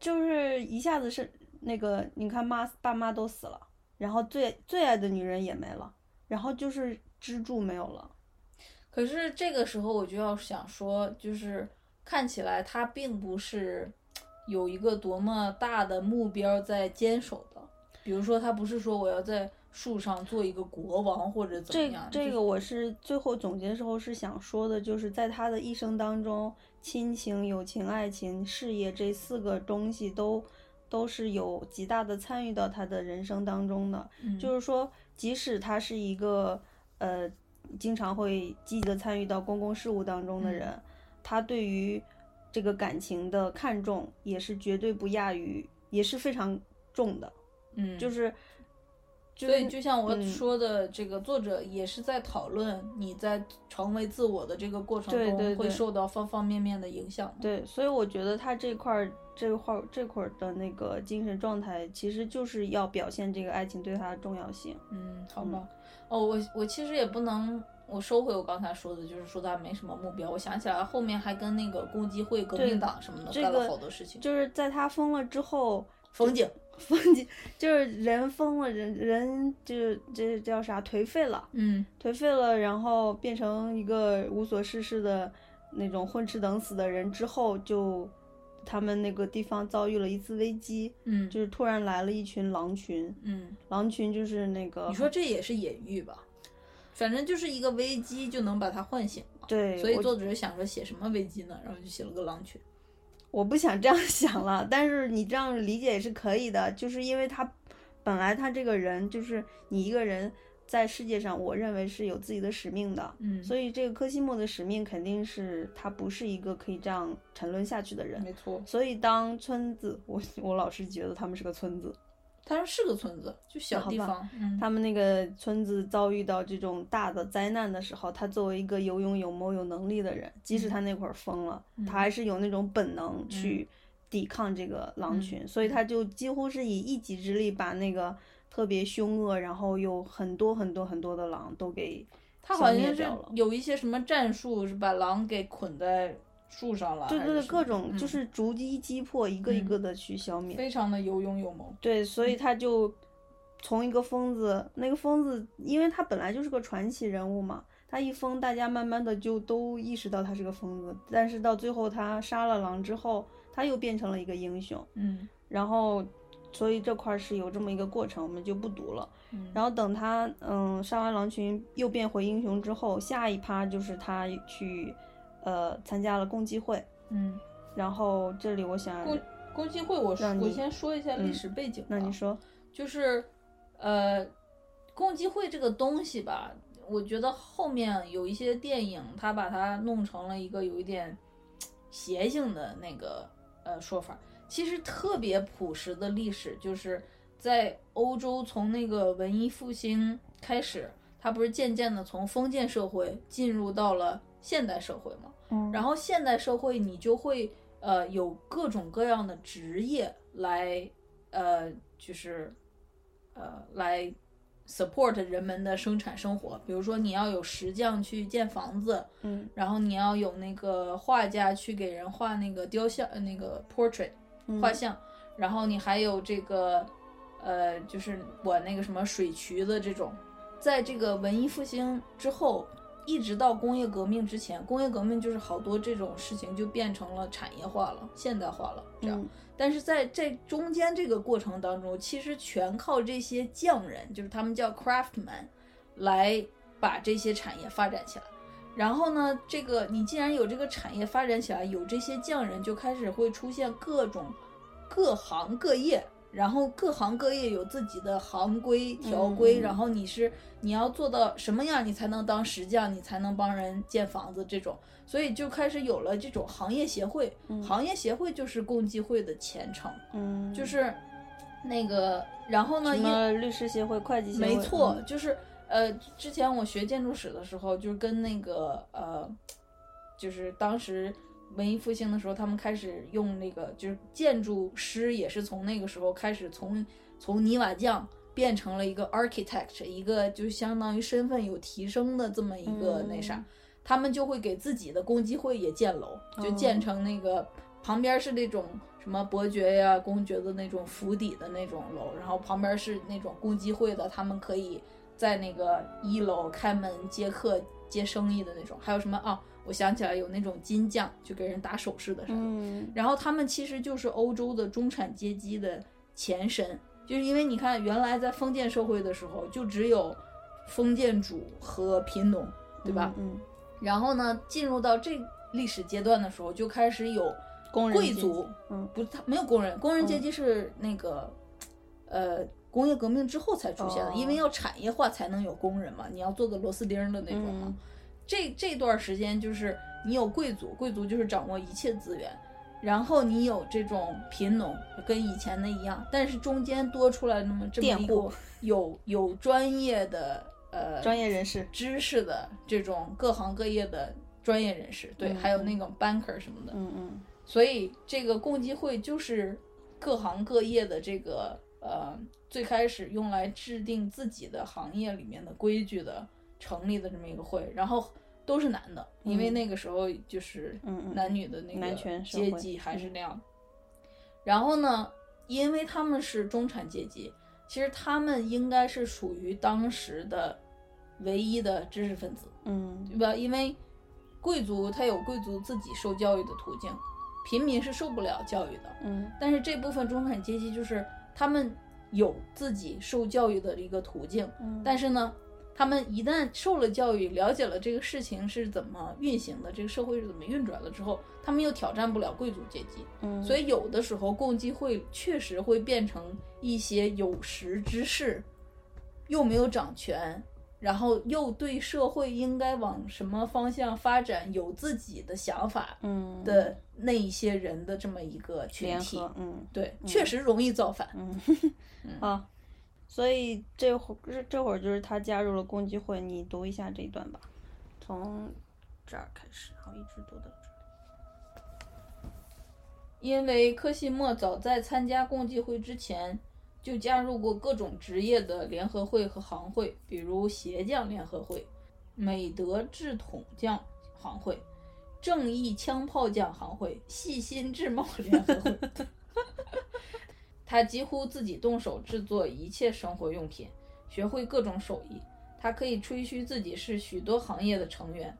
就是一下子是那个，你看妈爸妈都死了，然后最最爱的女人也没了，然后就是支柱没有了。可是这个时候我就要想说，就是看起来他并不是有一个多么大的目标在坚守的，比如说他不是说我要在树上做一个国王或者怎么样，这这个我是最后总结的时候是想说的，就是在他的一生当中，亲情、友情、爱情、事业这四个东西都都是有极大的参与到他的人生当中的。嗯就是说，即使他是一个呃经常会积极的参与到公共事务当中的人，他对于这个感情的看重也是绝对不亚于，也是非常重的。嗯，就是，所以就像我嗯说的，这个作者也是在讨论你在成为自我的这个过程中会受到方方面面的影响。对，所以我觉得他这块儿这块儿这块儿的那个精神状态，其实就是要表现这个爱情对他的重要性。嗯，好吧。哦，我我其实也不能，我收回我刚才说的，就是说他没什么目标。我想起来后面还跟那个共济会、革命党什么的这干了好多事情。就是在他疯了之后，风景，疯景 就是人疯了，人人就这叫啥颓废了，嗯颓废了，然后变成一个无所事事的那种混吃等死的人之后，就他们那个地方遭遇了一次危机，嗯就是突然来了一群狼群，嗯，狼群就是那个你说这也是隐喻吧？反正就是一个危机就能把它唤醒嘛。对，我所以作者想着写什么危机呢？然后就写了个狼群。我不想这样 想了，但是你这样理解也是可以的，就是因为他本来他这个人就是你一个人在世界上，我认为是有自己的使命的，嗯，所以这个科西莫的使命肯定是他不是一个可以这样沉沦下去的人，没错，所以当村子，我我老是觉得他们是个村子，他说是个村子，就小地方。嗯，他们那个村子遭遇到这种大的灾难的时候，他作为一个有勇有谋有能力的人，即使他那会儿疯了，嗯他还是有那种本能去抵抗这个狼群，嗯所以他就几乎是以一己之力把那个特别凶恶，然后有很多很多很多的狼都给他好像是。有一些什么战术，是把狼给捆在树上了，对对对，各种就嗯是逐一击破，一个一嗯个的去消灭。非常的有勇有谋。对，所以他就从一个疯子，那个疯子，因为他本来就是个传奇人物嘛，他一疯，大家慢慢的就都意识到他是个疯子。但是到最后，他杀了狼之后，他又变成了一个英雄。嗯然后，所以这块儿是有这么一个过程，我们就不读了。嗯，然后等他嗯杀完狼群又变回英雄之后，下一趴就是他去呃参加了共济会。嗯，然后这里我想，共共济会我说，让你我先说一下历嗯史背景吧。那你说，就是，呃，共济会这个东西吧，我觉得后面有一些电影，它把它弄成了一个有一点邪性的那个呃说法。其实特别朴实的历史，就是在欧洲从那个文艺复兴开始，它不是渐渐的从封建社会进入到了现代社会嘛。嗯，然后现代社会你就会呃有各种各样的职业来呃就是呃来 support 人们的生产生活，比如说你要有石匠去建房子，嗯然后你要有那个画家去给人画那个雕像，呃那个 portrait 嗯画像，然后你还有这个呃就是管那个什么水渠的这种，在这个文艺复兴之后。一直到工业革命之前，工业革命就是好多这种事情就变成了产业化了、现代化了，这样。嗯但是在这中间这个过程当中，其实全靠这些匠人，就是他们叫 craftsman，来把这些产业发展起来。然后呢，这个你既然有这个产业发展起来，有这些匠人，就开始会出现各种各行各业，然后各行各业有自己的行规条规，嗯。然后你是你要做到什么样，你才能当石匠，你才能帮人建房子这种。所以就开始有了这种行业协会，行业协会就是共济会的前程，嗯，就。是那个，然后呢，因什么律师协会、会计协会，没？错，嗯就是呃，之前我学建筑史的时候，就是跟那个呃，就是当时文艺复兴的时候，他们开始用那个，就是建筑师也是从那个时候开始从从泥瓦匠变成了一个 architect，一个就相当于身份有提升的这么一个那啥，嗯他们就会给自己的公击会也建楼，就建哦成那个旁边是那种什么伯爵呀、公爵的那种府邸的那种楼，然后旁边是那种公击会的，他们可以在那个一楼开门接客、接生意的那种。还有什么啊？我想起来有那种金匠，就给人打首饰的啥的。嗯然后他们其实就是欧洲的中产阶级的前身，就是因为你看，原来在封建社会的时候，就只有封建主和贫农，对吧？嗯，然后呢，进入到这历史阶段的时候，就开始有工人贵族，嗯不是他没有工人，工人阶级是那个，呃，工业革命之后才出现的，哦因为要产业化才能有工人嘛，你要做个螺丝钉的那种嘛。嗯这这段时间就是你有贵族，贵族就是掌握一切资源，然后你有这种贫农，跟以前的一样，但是中间多出来那么这么一佃户个 有有专业的呃专业人士，知识的这种各行各业的专业人士，对，嗯还有那种 banker 什么的，嗯嗯。所以这个共济会就是各行各业的这个呃最开始用来制定自己的行业里面的规矩的成立的这么一个会，然后都是男的，因为嗯那个时候就是男女的那男个权阶级还是那样。然后呢，因为他们是中产阶级，其实他们应该是属于当时的唯一的知识分子，嗯对吧？因为贵族他有贵族自己受教育的途径，平民是受不了教育的。嗯但是这部分中产阶级就是他们有自己受教育的一个途径，嗯，但是呢，他们一旦受了教育，了解了这个事情是怎么运行的，这个社会是怎么运转的之后，他们又挑战不了贵族阶级，嗯。所以有的时候共济会确实会变成一些有识之士，又没有掌权，然后又对社会应该往什么方向发展有自己的想法嗯。的那一些人的这么一个群体，，嗯。对，确实容易造反。嗯，好，所以这会儿这会儿就是他加入了共济会，你读一下这一段吧，从这儿开始，然后一直读到这儿。因为科西莫早在参加共济会之前，就加入过各种职业的联合会和行会，比如鞋匠联合会、美德制桶匠行会、正义枪炮匠行会、细心制帽联合会。他几乎自己动手制作一切生活用品，学会各种手艺。他可以吹嘘自己是许多行业的成员。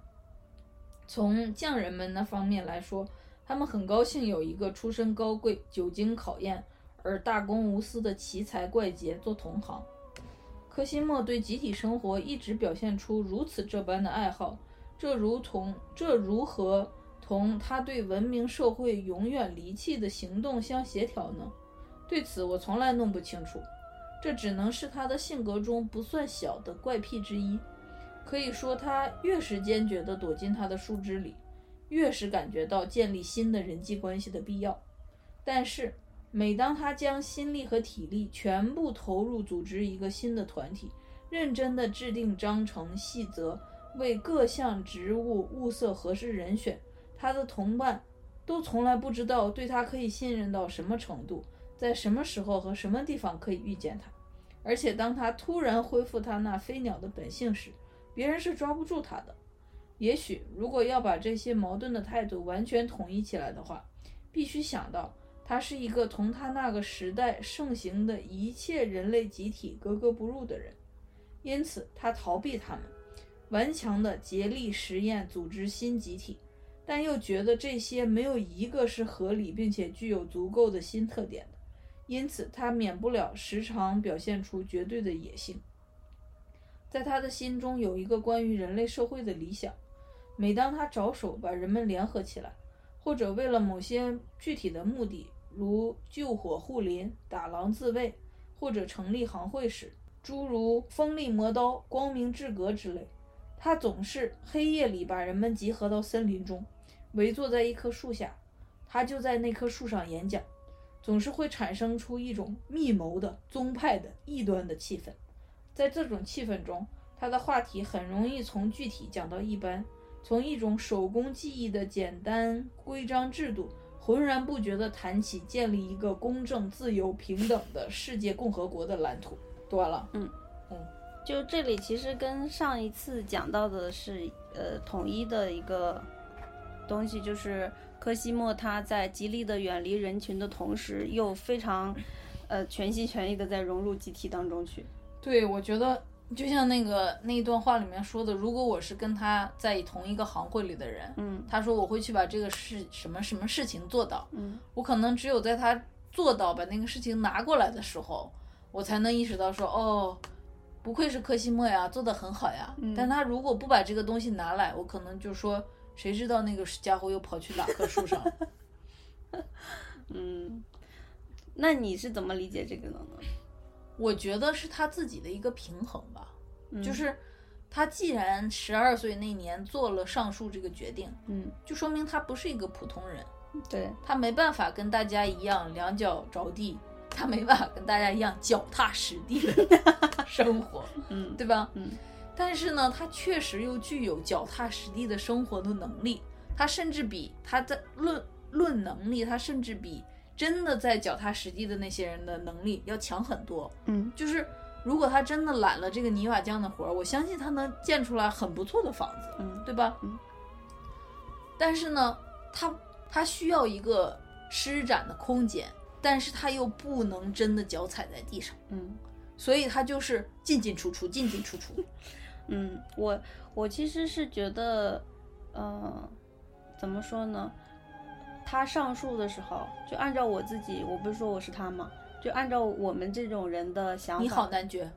从匠人们那方面来说，他们很高兴有一个出身高贵、久经考验而大公无私的奇才怪杰做同行。科西莫对集体生活一直表现出如此这般的爱好，这如同这如何同他对文明社会永远离弃的行动相协调呢？对此我从来弄不清楚。这只能是他的性格中不算小的怪癖之一。可以说，他越是坚决地躲进他的树枝里，越是感觉到建立新的人际关系的必要。但是，每当他将心力和体力全部投入组织一个新的团体，认真地制定章程细则，为各项职务物色合适人选，他的同伴都从来不知道对他可以信任到什么程度，在什么时候和什么地方可以遇见他。而且当他突然恢复他那飞鸟的本性时，别人是抓不住他的。也许，如果要把这些矛盾的态度完全统一起来的话，必须想到他是一个同他那个时代盛行的一切人类集体格格不入的人，因此他逃避他们，顽强地竭力实验组织新集体，但又觉得这些没有一个是合理并且具有足够的新特点的，因此他免不了时常表现出绝对的野性。在他的心中有一个关于人类社会的理想。每当他着手把人们联合起来，或者为了某些具体的目的，如救火护林、打狼自卫，或者成立行会时，诸如锋利磨刀、光明之格之类，他总是黑夜里把人们集合到森林中，围坐在一棵树下，他就在那棵树上演讲，总是会产生出一种密谋的、宗派的、异端的气氛。在这种气氛中，他的话题很容易从具体讲到一般。从一种手工技艺的简单规章制度，浑然不觉地谈起建立一个公正、自由、平等的世界共和国的蓝图。读完了，嗯嗯，就这里其实跟上一次讲到的是呃统一的一个东西，就是科西莫他在极力的远离人群的同时，又非常呃全心全意的在融入集体当中去。对，我觉得。就像那个那一段话里面说的，如果我是跟他在同一个行会里的人，嗯，他说我会去把这个事什么什么事情做到，嗯，我可能只有在他做到把那个事情拿过来的时候，我才能意识到说，哦，不愧是柯西莫呀，做的很好呀。但他如果不把这个东西拿来，我可能就说，谁知道那个家伙又跑去哪棵树上？嗯，那你是怎么理解这个的呢？我觉得是他自己的一个平衡吧，嗯就是他既然十二岁那年做了上述这个决定，嗯，就说明他不是一个普通人，对，他没办法跟大家一样两脚着地，他没办法跟大家一样脚踏实地的生活，嗯，对吧？嗯，但是呢，他确实又具有脚踏实地的生活的能力，他甚至比他在论论能力，他甚至比。真的在脚踏实地的那些人的能力要强很多，嗯，就是如果他真的揽了这个泥瓦匠的活儿，我相信他能建出来很不错的房子，嗯，对吧？嗯。但是呢，他他需要一个施展的空间，但是他又不能真的脚踩在地上，嗯，所以他就是进进出出，进进出出。嗯，我我其实是觉得，呃，怎么说呢？他上诉的时候，就按照我自己，我不是说我是他吗？就按照我们这种人的想法。你好，男爵。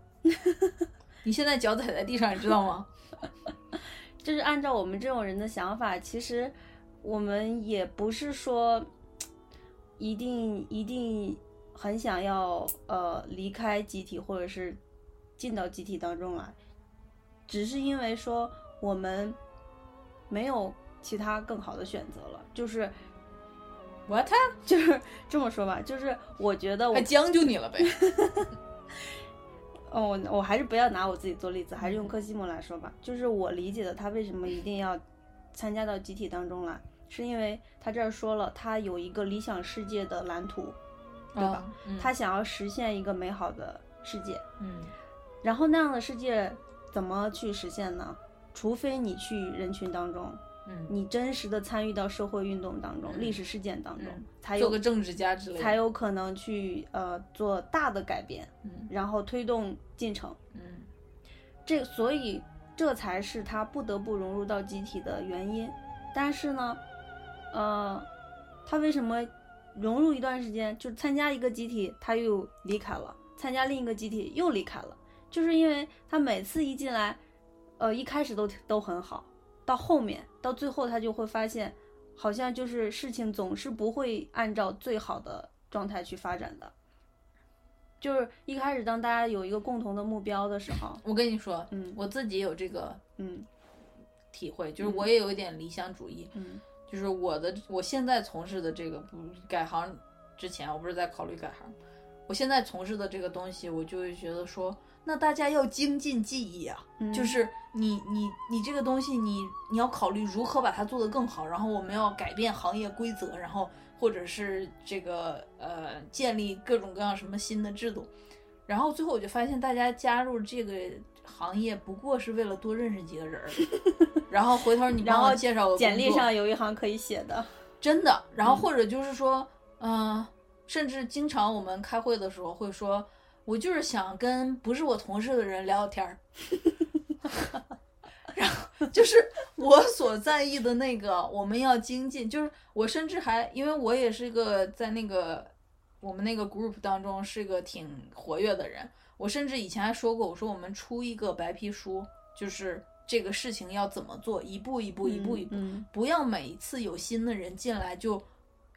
你现在脚踩在地上，你知道吗？就是按照我们这种人的想法，其实我们也不是说一定一定很想要呃离开集体，或者是进到集体当中来，只是因为说我们没有其他更好的选择了，就是。What？就是这么说吧，就是我觉得我还将就你了呗。哦，我我还是不要拿我自己做例子，还是用柯西莫来说吧。就是我理解的，他为什么一定要参加到集体当中来，是因为他这儿说了，他有一个理想世界的蓝图，对吧？嗯、他想要实现一个美好的世界。嗯。然后那样的世界怎么去实现呢？除非你去人群当中。嗯。你真实的参与到社会运动当中、历史事件当中，才有做个政治家之类的，才有可能去呃做大的改变，嗯，然后推动进程，嗯，这所以这才是他不得不融入到集体的原因。但是呢，呃，他为什么融入一段时间？就参加一个集体，他又离开了；参加另一个集体又离开了，就是因为他每次一进来，呃，一开始都都很好。到后面，到最后，他就会发现，好像就是事情总是不会按照最好的状态去发展的。就是一开始，当大家有一个共同的目标的时候，我跟你说，嗯，我自己有这个嗯体会，就是我也有一点理想主义，嗯，就是我的我现在从事的这个不改行之前，我不是在考虑改行，我现在从事的这个东西，我就会觉得说，那大家要精进技艺啊，嗯。就是你你你这个东西你你要考虑如何把它做得更好，然后我们要改变行业规则，然后或者是这个呃建立各种各样什么新的制度，然后最后我就发现大家加入这个行业不过是为了多认识几个人儿，然后回头你帮我介绍我简历上有一行可以写的。真的，然后嗯或者就是说，嗯、甚至经常我们开会的时候会说，我就是想跟不是我同事的人聊聊天儿，然后就是我所在意的那个，我们要精进，就是我甚至还因为我也是一个在那个我们那个 group 当中是个挺活跃的人，我甚至以前还说过，我说我们出一个白皮书，就是这个事情要怎么做，一步一步，一步一步。嗯，不要每一次有新的人进来就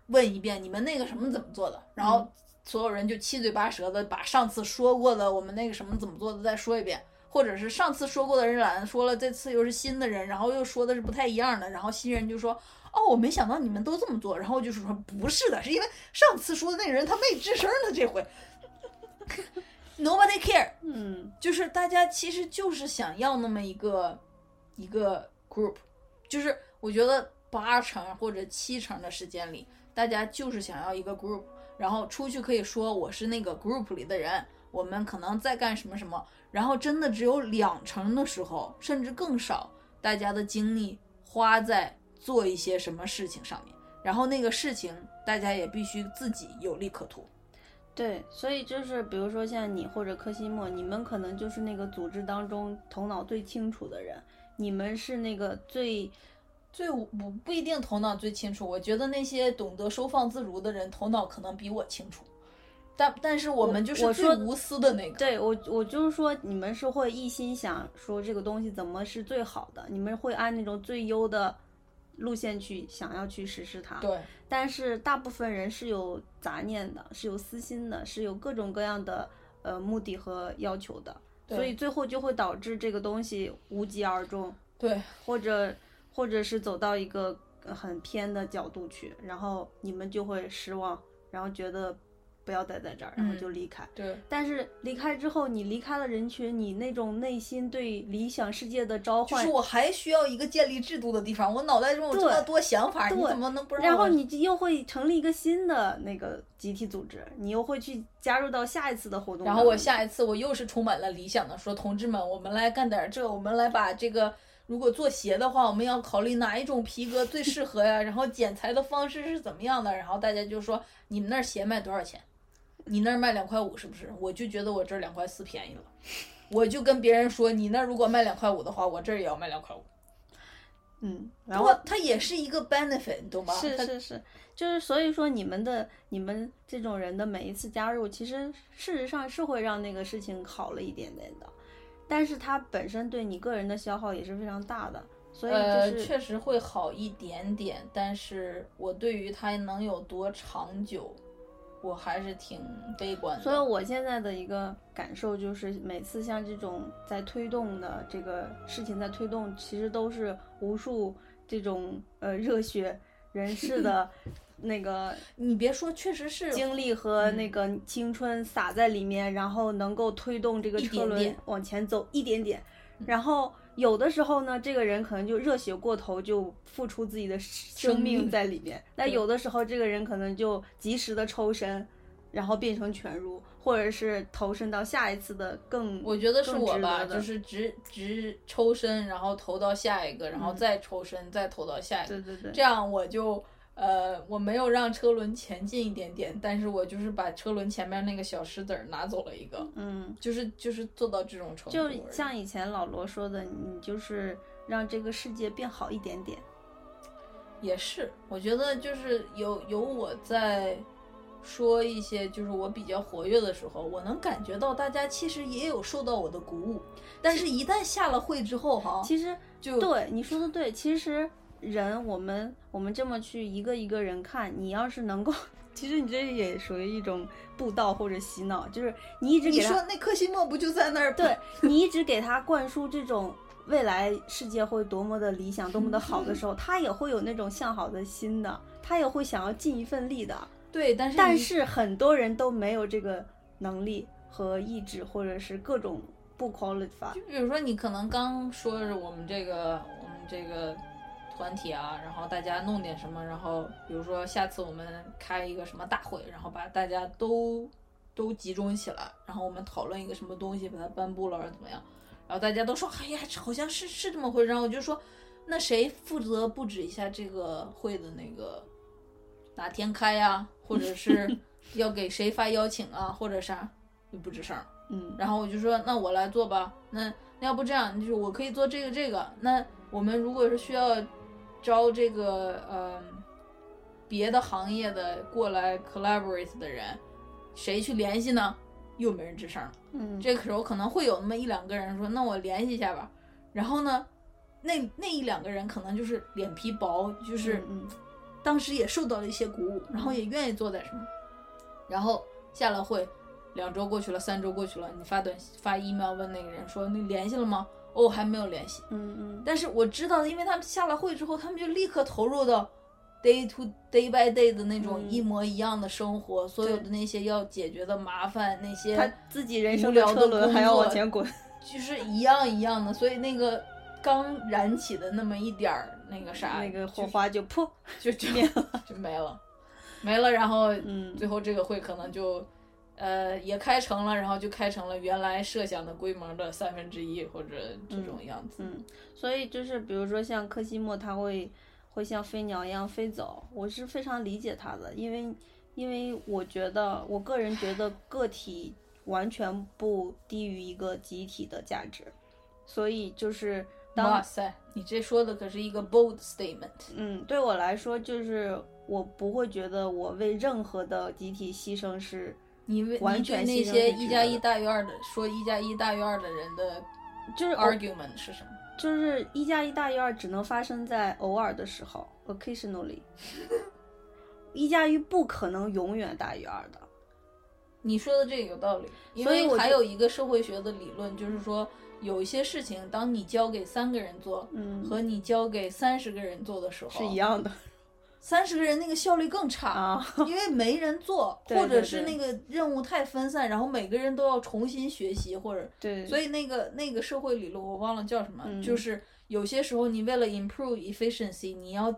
问一遍你们那个什么怎么做的，然后所有人就七嘴八舌的把上次说过的我们那个什么怎么做的再说一遍，或者是上次说过的人懒得说了，这次又是新的人，然后又说的是不太一样的，然后新人就说。哦，我没想到你们都这么做，然后就是说不是的，是因为上次说的那个人他 没吱声呢，这回 nobody care，嗯就是大家其实就是想要那么一个一个 group，就是我觉得八成或者七成的时间里，大家就是想要一个 group，然后出去可以说我是那个 group 里的人，我们可能在干什么什么，然后真的只有两成的时候，甚至更少，大家的精力花在做一些什么事情上面，然后那个事情大家也必须自己有利可图。对，所以就是比如说像你或者柯西莫，你们可能就是那个组织当中头脑最清楚的人，你们是那个最最不不一定头脑最清楚，我觉得那些懂得收放自如的人头脑可能比我清楚，但但是我们就是说最无私的那个。对我，我就是说，你们是会一心想说这个东西怎么是最好的，你们会按那种最优的路线去想要去实施它。对但是大部分人是有杂念的，是有私心的，是有各种各样的呃目的和要求的，对所以最后就会导致这个东西无疾而终，对或者或者是走到一个呃很偏的角度去，然后你们就会失望，然后觉得不要待在这儿，然后嗯就离开。对但是离开之后，你离开了人群，你那种内心对理想世界的召唤就是，我还需要一个建立制度的地方，我脑袋中有这么多想法，你怎么能不让我？然后你就又会成立一个新的那个集体组织，你又会去加入到下一次的活动。然后我下一次我又是充满了理想的说，同志们，我们来干点这，我们来把这个。如果做鞋的话，我们要考虑哪一种皮革最适合呀？然后剪裁的方式是怎么样的？然后大家就说你们那儿鞋卖多少钱？你那儿卖两块五是不是？我就觉得我这儿两块四便宜了，我就跟别人说，你那儿如果卖两块五的话，我这儿也要卖两块五。嗯，然然后后它也是一个 benefit，你懂吗？是是是，就是所以说你们的你们这种人的每一次加入，其实事实上是会让那个事情好了一点点的，但是它本身对你个人的消耗也是非常大的，所以呃，就是、确实会好一点点，但是我对于它能有多长久，我还是挺悲观的。所以我现在的一个感受就是，每次像这种在推动的这个事情在推动，其实都是无数这种呃热血人士的 那个你别说，确实是精力和嗯那个青春洒在里面，然后能够推动这个车轮一点点往前走一点点。然后有的时候呢，这个人可能就热血过头，就付出自己的生生命命在里面。那有的时候，这个人可能就及时的抽身，然后变成犬儒，或者是投身到下一次的更我觉得是我吧，就是直直抽身，然后投到下一个，然后嗯再抽身，再投到下一个，对对对，这样我就。呃，我没有让车轮前进一点点，但是我就是把车轮前面那个小石子儿拿走了一个，嗯，就是就是做到这种程度就。像以前老罗说的，你就是让这个世界变好一点点。也是，我觉得就是有有我在说一些就是我比较活跃的时候，我能感觉到大家其实也有受到我的鼓舞，但是一旦下了会之后哈，其实就对你说的对，其实人我们我们这么去一个一个人看，你要是能够，其实你这也属于一种布道或者洗脑，就是你一直你给他说那克西莫不就在那儿？对你一直给他灌输这种未来世界会多么的理想、多么的好的时候，他也会有那种向好的心的，他也会想要尽一份力的。对，但是但是很多人都没有这个能力和意志，或者是各种不 qualify。就比如说，你可能刚说是我们这个我们这个团体啊，然后大家弄点什么，然后比如说下次我们开一个什么大会，然后把大家都都集中起来，然后我们讨论一个什么东西，把它颁布了，或者怎么样，然后大家都说，哎呀，好像是是这么回事，然后我就说，那谁负责布置一下这个会的那个哪天开呀，或者是要给谁发邀请啊，或者啥，就不吱声儿。嗯然后我就说，那我来做吧。那那要不这样，就是我可以做这个这个。那我们如果是需要招这个呃别的行业的过来 collaborate 的人，谁去联系呢？又没人吱声了。嗯，这个时候可能会有那么一两个人说，那我联系一下吧。然后呢，那那一两个人可能就是脸皮薄，就是嗯当时也受到了一些鼓舞，然后也愿意做点什么。然后下了会，两周过去了，三周过去了，你发短发 email 问那个人说你联系了吗？哦，还没有联系。嗯嗯但是我知道，因为他们下了会之后，他们就立刻投入到 day to day by day 的那种嗯一模一样的生活，所有的那些要解决的麻烦，那些他自己人生的车轮还要往前滚。就是一样一样的，所以那个刚燃起的那么一点儿那个啥，那个火花就噗就就灭了。就没了，没了，然后嗯最后这个会可能就，呃，也开成了，然后就开成了原来设想的规模的三分之一或者这种样子。嗯，所以就是比如说像科西莫，他会会像飞鸟一样飞走，我是非常理解他的，因为因为我觉得我个人觉得个体完全不低于一个集体的价值，所以就是当哇塞，你这说的可是一个 bold statement。嗯，对我来说，就是我不会觉得我为任何的集体牺牲是，你为完全那些一加一大于二的说一加一大于二的人的就是 argument 是什么？就是一加一大于二只能发生在偶尔的时候，occasionally，一加一不可能永远大于二的。你说的这个有道理，因为所以还有一个社会学的理论，就是说有一些事情，当你交给三个人做，嗯和你交给三十个人做的时候是一样的三十个人那个效率更差，啊，因为没人做，或者是那个任务太分散，然后每个人都要重新学习，或者对，所以那个那个社会理论我忘了叫什么，嗯就是有些时候你为了 improve efficiency，你要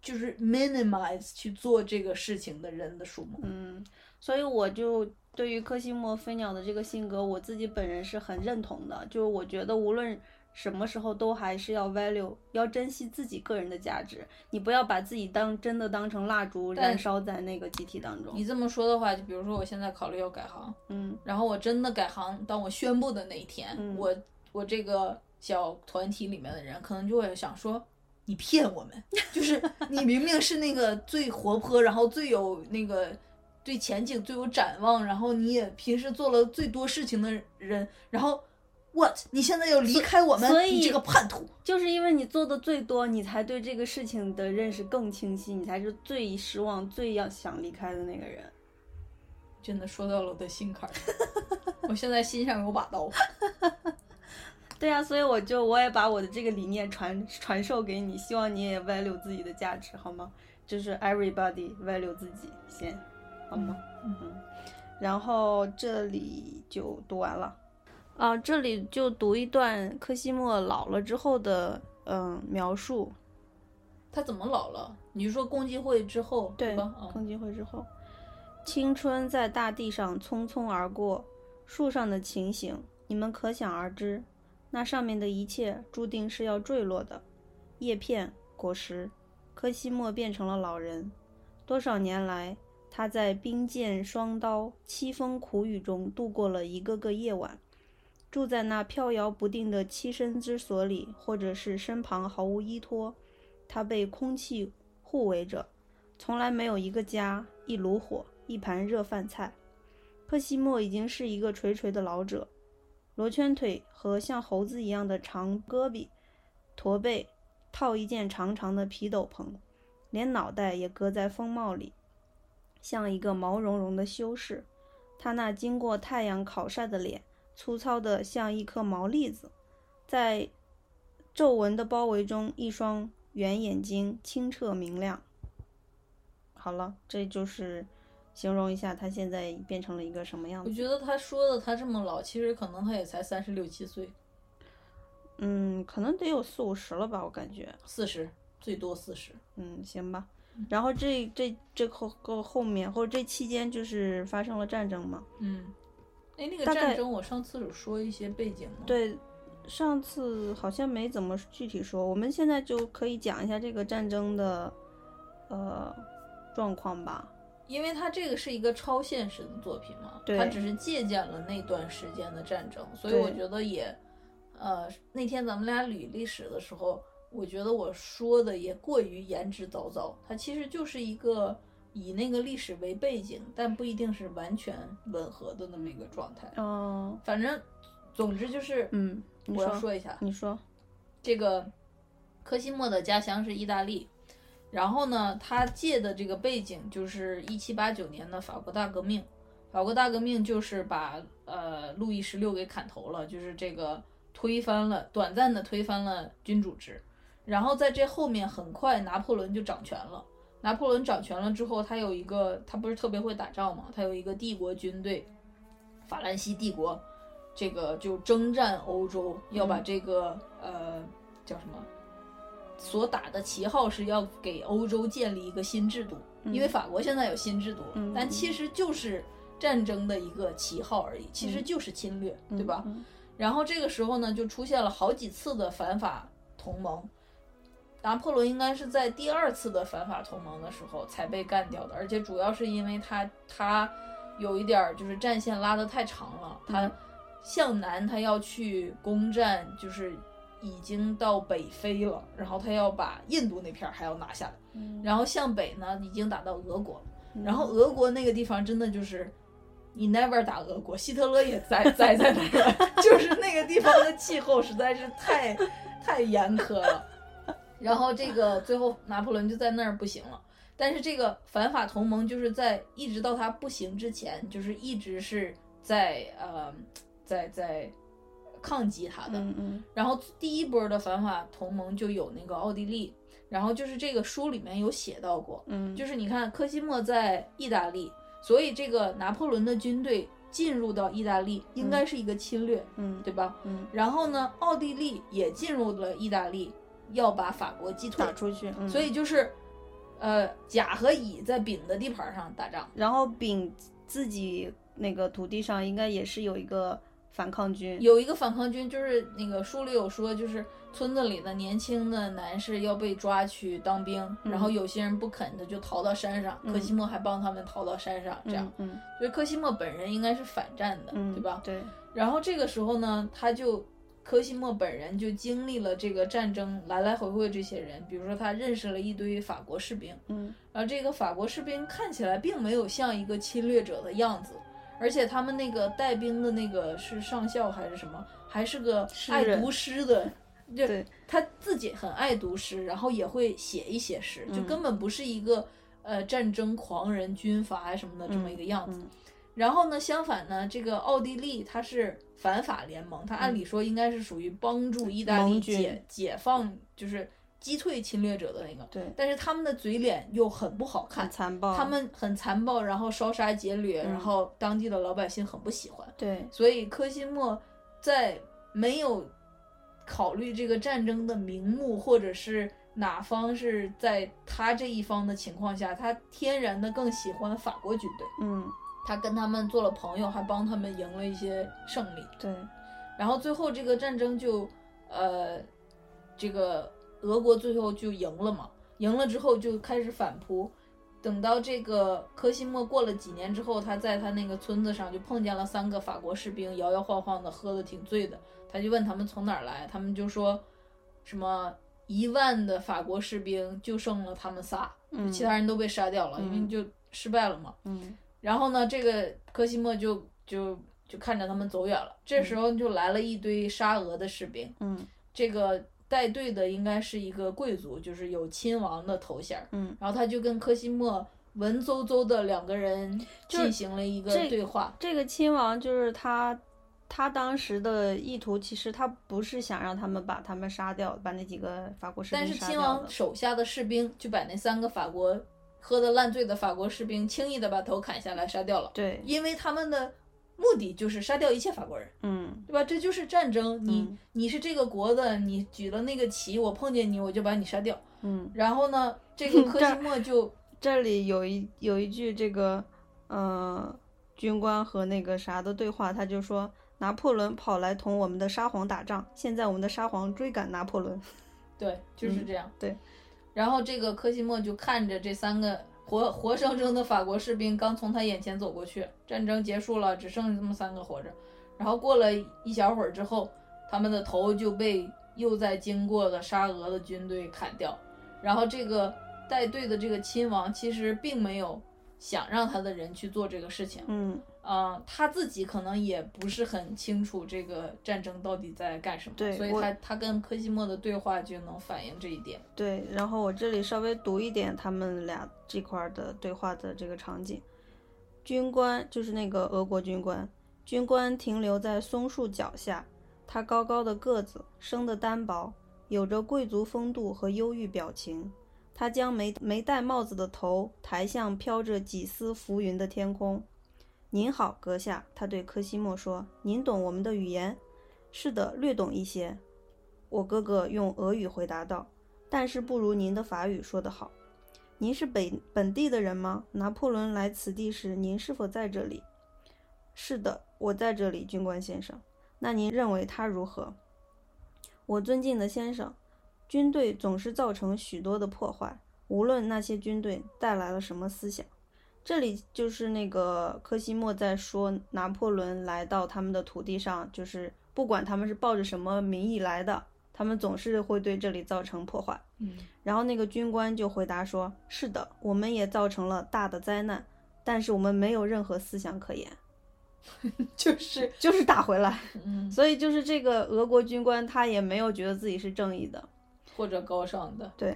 就是 minimize 去做这个事情的人的数目。嗯，所以我就对于科西莫飞鸟的这个性格，我自己本人是很认同的。就是我觉得无论什么时候都还是要 value，要珍惜自己个人的价值。你不要把自己当真的当成蜡烛燃烧在那个集体当中你。这么说的话，就比如说我现在考虑要改行，嗯然后我真的改行，当我宣布的那一天，嗯我我这个小团体里面的人可能就会想说。你骗我们，就是你明明是那个最活泼，然后最有那个对前景最有展望，然后你也平时做了最多事情的人，然后 what？你现在要离开我们，所以你这个叛徒！就是因为你做的最多，你才对这个事情的认识更清晰，你才是最失望、最要想离开的那个人。真的说到了我的心坎儿上，我现在心上有把刀。对呀、所以我就我也把我的这个理念传传授给你，希望你也 value 自己的价值，好吗？就是 everybody value 自己先，好吗？嗯嗯。然后这里就读完了，啊，这里就读一段柯西莫老了之后的嗯描述，他怎么老了？你是说共济会之后对吧？啊，共济会之后，青春在大地上匆匆而过，树上的情形你们可想而知。那上面的一切注定是要坠落的，叶片、果实。柯西莫变成了老人。多少年来，他在冰剑双刀、凄风苦雨中度过了一个个夜晚，住在那飘摇不定的栖身之所里，或者是身旁毫无依托。他被空气护卫着，从来没有一个家、一炉火、一盘热饭菜。科西莫已经是一个垂垂的老者，罗圈腿和像猴子一样的长胳膊，驼背，套一件长长的皮斗篷，连脑袋也搁在风帽里，像一个毛茸茸的修士。他那经过太阳烤晒的脸，粗糙的像一颗毛栗子，在皱纹的包围中，一双圆眼睛清澈明亮。好了，这就是形容一下他现在变成了一个什么样子？我觉得他说的他这么老，其实可能他也才三十六七岁，嗯，可能得有四五十了吧，我感觉。四十最多四十。嗯，行吧。然后这这这后后后面或者这期间就是发生了战争嘛？嗯，哎，那个战争我上次有说一些背景吗？，对，上次好像没怎么具体说，我们现在就可以讲一下这个战争的呃状况吧。因为它这个是一个超现实的作品嘛，它只是借鉴了那段时间的战争，所以我觉得也，呃，那天咱们俩捋历史的时候，我觉得我说的也过于言之凿凿，它其实就是一个以那个历史为背景，但不一定是完全吻合的那么一个状态。哦，反正，总之就是，嗯，我要说说一下，你说，这个科西莫的家乡是意大利，然后呢，他借的这个背景就是一七八九年的法国大革命。法国大革命就是把呃路易十六给砍头了，就是这个推翻了，短暂的推翻了君主制。然后在这后面，很快拿破仑就掌权了。拿破仑掌权了之后，他有一个，他不是特别会打仗嘛，他有一个帝国军队，法兰西帝国，这个就征战欧洲，要把这个、呃叫什么，所打的旗号是要给欧洲建立一个新制度，因为法国现在有新制度，嗯但其实就是战争的一个旗号而已，其实就是侵略，对吧？嗯然后这个时候呢，就出现了好几次的反法同盟。拿破仑应该是在第二次的反法同盟的时候才被干掉的，而且主要是因为他他有一点儿就是战线拉得太长了，他向南他要去攻占，就是已经到北非了，然后他要把印度那片儿还要拿下来，嗯然后向北呢已经打到俄国了。嗯然后俄国那个地方真的就是，你 never 打俄国，希特勒也栽栽在那儿，就是那个地方的气候实在是太太严苛了。然后这个最后拿破仑就在那儿不行了，但是这个反法同盟就是在一直到他不行之前，就是一直是在呃在在抗击他的。嗯嗯然后第一波的反法同盟就有那个奥地利，然后就是这个书里面有写到过，嗯，就是你看科西莫在意大利，所以这个拿破仑的军队进入到意大利应该是一个侵略，嗯对吧？嗯然后呢，奥地利也进入了意大利，要把法国击退打，出去，嗯。所以就是，呃，甲和乙在丙的地盘上打仗，然后丙自己那个土地上应该也是有一个反抗军，有一个反抗军，就是那个书里有说，就是村子里的年轻的男士要被抓去当兵，然后有些人不肯的就逃到山上，嗯。科西莫还帮他们逃到山上，这样。嗯嗯。所以柯西莫本人应该是反战的，嗯，对吧？对，然后这个时候呢，他就科西莫本人就经历了这个战争来来回回这些人，比如说他认识了一堆法国士兵，嗯然后这个法国士兵看起来并没有像一个侵略者的样子，而且他们那个带兵的那个是上校还是什么，还是个爱读诗的。就对他自己很爱读诗，然后也会写一写诗，就嗯根本不是一个呃战争狂人、军阀什么的这么一个样子。嗯然后呢，相反呢，这个奥地利它是反法联盟，它按理说应该是属于帮助意大利解解放，就是击退侵略者的那个。对，但是他们的嘴脸又很不好看，残暴，他们很残暴，然后烧杀劫掠，嗯然后当地的老百姓很不喜欢。对，所以科西莫在没有考虑这个战争的名目，或者是哪方是在他这一方的情况下，他天然的更喜欢法国军队。嗯他跟他们做了朋友，还帮他们赢了一些胜利。对，然后最后这个战争就，呃，这个俄国最后就赢了嘛，赢了之后就开始反扑。等到这个科西莫过了几年之后，他在他那个村子上就碰见了三个法国士兵，摇摇晃晃的，喝的挺醉的。他就问他们从哪儿来，他们就说，什么一万的法国士兵就剩了他们仨，嗯其他人都被杀掉了，因为嗯就失败了嘛。嗯然后呢，这个科西莫就就就看着他们走远了。这时候就来了一堆沙俄的士兵，嗯这个带队的应该是一个贵族，就是有亲王的头衔儿。嗯，然后他就跟科西莫文绉绉的两个人进行了一个对话。这个亲王就是他。他当时的意图其实他不是想让他们把他们杀掉，把那几个法国士兵杀掉但是亲。王手下的士兵就把那三个法国喝得烂醉的法国士兵轻易的把头砍下来杀掉了，对，因为他们的目的就是杀掉一切法国人，嗯对吧？这就是战争，你、嗯你是这个国的，你举了那个旗，我碰见你我就把你杀掉。嗯，然后呢，这个科西 莫就这里有一有一句这个，呃，军官和那个啥的对话，他就说拿破仑跑来同我们的沙皇打仗，现在我们的沙皇追赶拿破仑。对，就是嗯这样。对，然后这个科西莫就看着这三个活活生生的法国士兵刚从他眼前走过去，战争结束了，只剩下这么三个活着。然后过了一小会儿之后，他们的头就被又在经过的沙俄的军队砍掉。然后这个带队的这个亲王其实并没有想让他的人去做这个事情，嗯呃，他自己可能也不是很清楚这个战争到底在干什么，所以他他跟科西莫的对话就能反映这一点。对，然后我这里稍微读一点他们俩这块儿的对话的这个场景。军官就是那个俄国军官，军官停留在松树脚下，他高高的个子，生得单薄，有着贵族风度和忧郁表情。他将没没戴帽子的头抬向飘着几丝浮云的天空。您好，阁下，他对科西莫说：“您懂我们的语言？”“是的，略懂一些。”我哥哥用俄语回答道。但是不如您的法语说得好。您是本本地的人吗？拿破仑来此地时，您是否在这里？是的，我在这里，军官先生。那您认为他如何？我尊敬的先生，军队总是造成许多的破坏，无论那些军队带来了什么思想。这里就是那个科西莫在说，拿破仑来到他们的土地上，就是不管他们是抱着什么名义来的，他们总是会对这里造成破坏。嗯，然后那个军官就回答说：“是的，我们也造成了大的灾难，但是我们没有任何思想可言，就是就是打回来。嗯，所以就是这个俄国军官，他也没有觉得自己是正义的，或者高尚的。对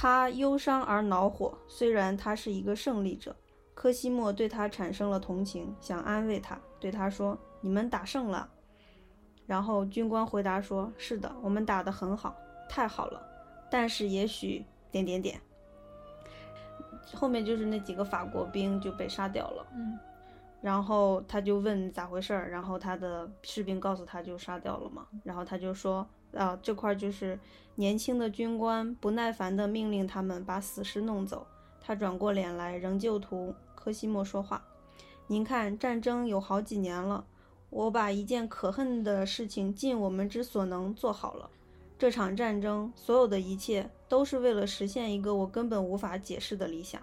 他忧伤而恼火。虽然他是一个胜利者，科西莫对他产生了同情，想安慰他，对他说：‘你们打胜了。’然后军官回答说：‘是的，我们打得很好，太好了。’但是也许点点点。后面就是那几个法国兵就被杀掉了。嗯然后他就问咋回事儿，然后他的士兵告诉他就杀掉了嘛，然后他就说啊这块就是年轻的军官不耐烦地命令他们把死尸弄走。他转过脸来，仍旧图科西莫说话。您看，战争有好几年了，我把一件可恨的事情尽我们之所能做好了。这场战争，所有的一切都是为了实现一个我根本无法解释的理想。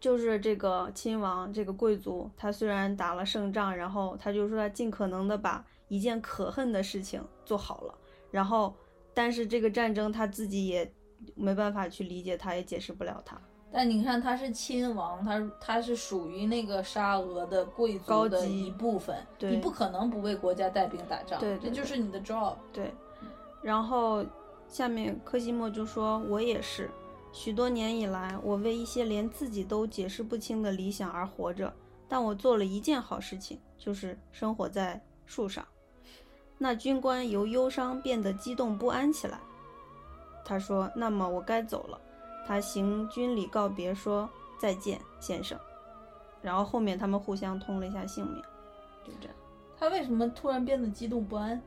就是这个亲王，这个贵族，他虽然打了胜仗，然后他就说他尽可能的把一件可恨的事情做好了，然后，但是这个战争他自己也没办法去理解，他也解释不了他。但你看，他是亲王，他他是属于那个沙俄的贵族的高级一部分，对你不可能不为国家带兵打仗，对对这就是你的 job。对，然后下面科西莫就说：“我也是，许多年以来，我为一些连自己都解释不清的理想而活着，但我做了一件好事情，就是生活在树上。”那军官由忧伤变得激动不安起来。他说：“那么我该走了。”他行军礼告别，说：“再见，先生。”然后后面他们互相通了一下姓名，就这样。他为什么突然变得激动不安？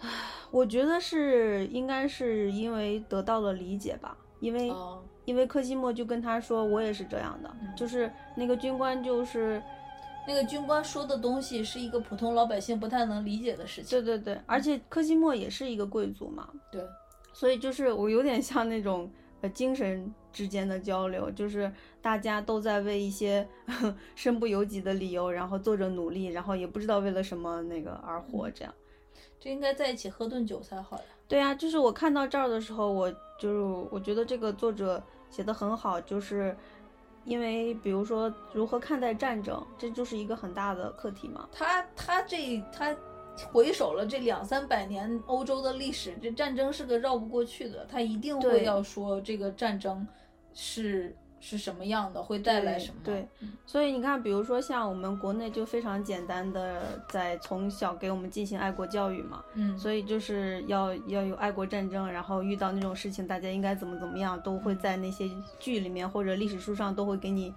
我觉得是应该是因为得到了理解吧，因为、哦，因为柯西莫就跟他说我也是这样的，嗯就是那个军官就是那个军官说的东西是一个普通老百姓不太能理解的事情。对对对，而且柯西莫也是一个贵族嘛，对，所以就是我有点像那种呃精神之间的交流，就是大家都在为一些 身不由己的理由，然后做着努力，然后也不知道为了什么那个而活这样。这应该在一起喝顿酒才好呀。对啊，就是我看到这儿的时候，我就是我觉得这个作者写的很好，就是因为比如说如何看待战争，这就是一个很大的课题嘛。他他这他回首了这两三百年欧洲的历史，这战争是个绕不过去的，他一定会要说这个战争是是什么样的，会带来什么。对。嗯。所以你看，比如说像我们国内就非常简单的，在从小给我们进行爱国教育嘛，嗯，所以就是要要有爱国战争，然后遇到那种事情，大家应该怎么怎么样，都会在那些剧里面或者历史书上都会给你，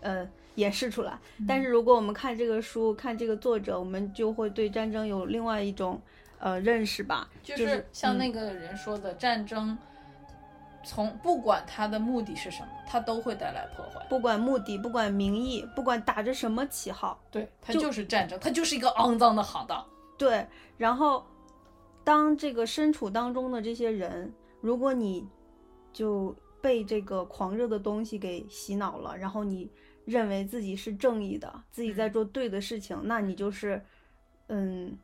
呃，演示出来。但是如果我们看这个书，看这个作者，我们就会对战争有另外一种呃认识吧，就就是像那个人说的，战争从不管他的目的是什么，他都会带来破坏。不管目的，不管名义，不管打着什么旗号，对，他就就是战争，他就是一个肮脏的行当。对，然后当这个身处当中的这些人，如果你就被这个狂热的东西给洗脑了，然后你认为自己是正义的，自己在嗯做对的事情，那你就是，嗯，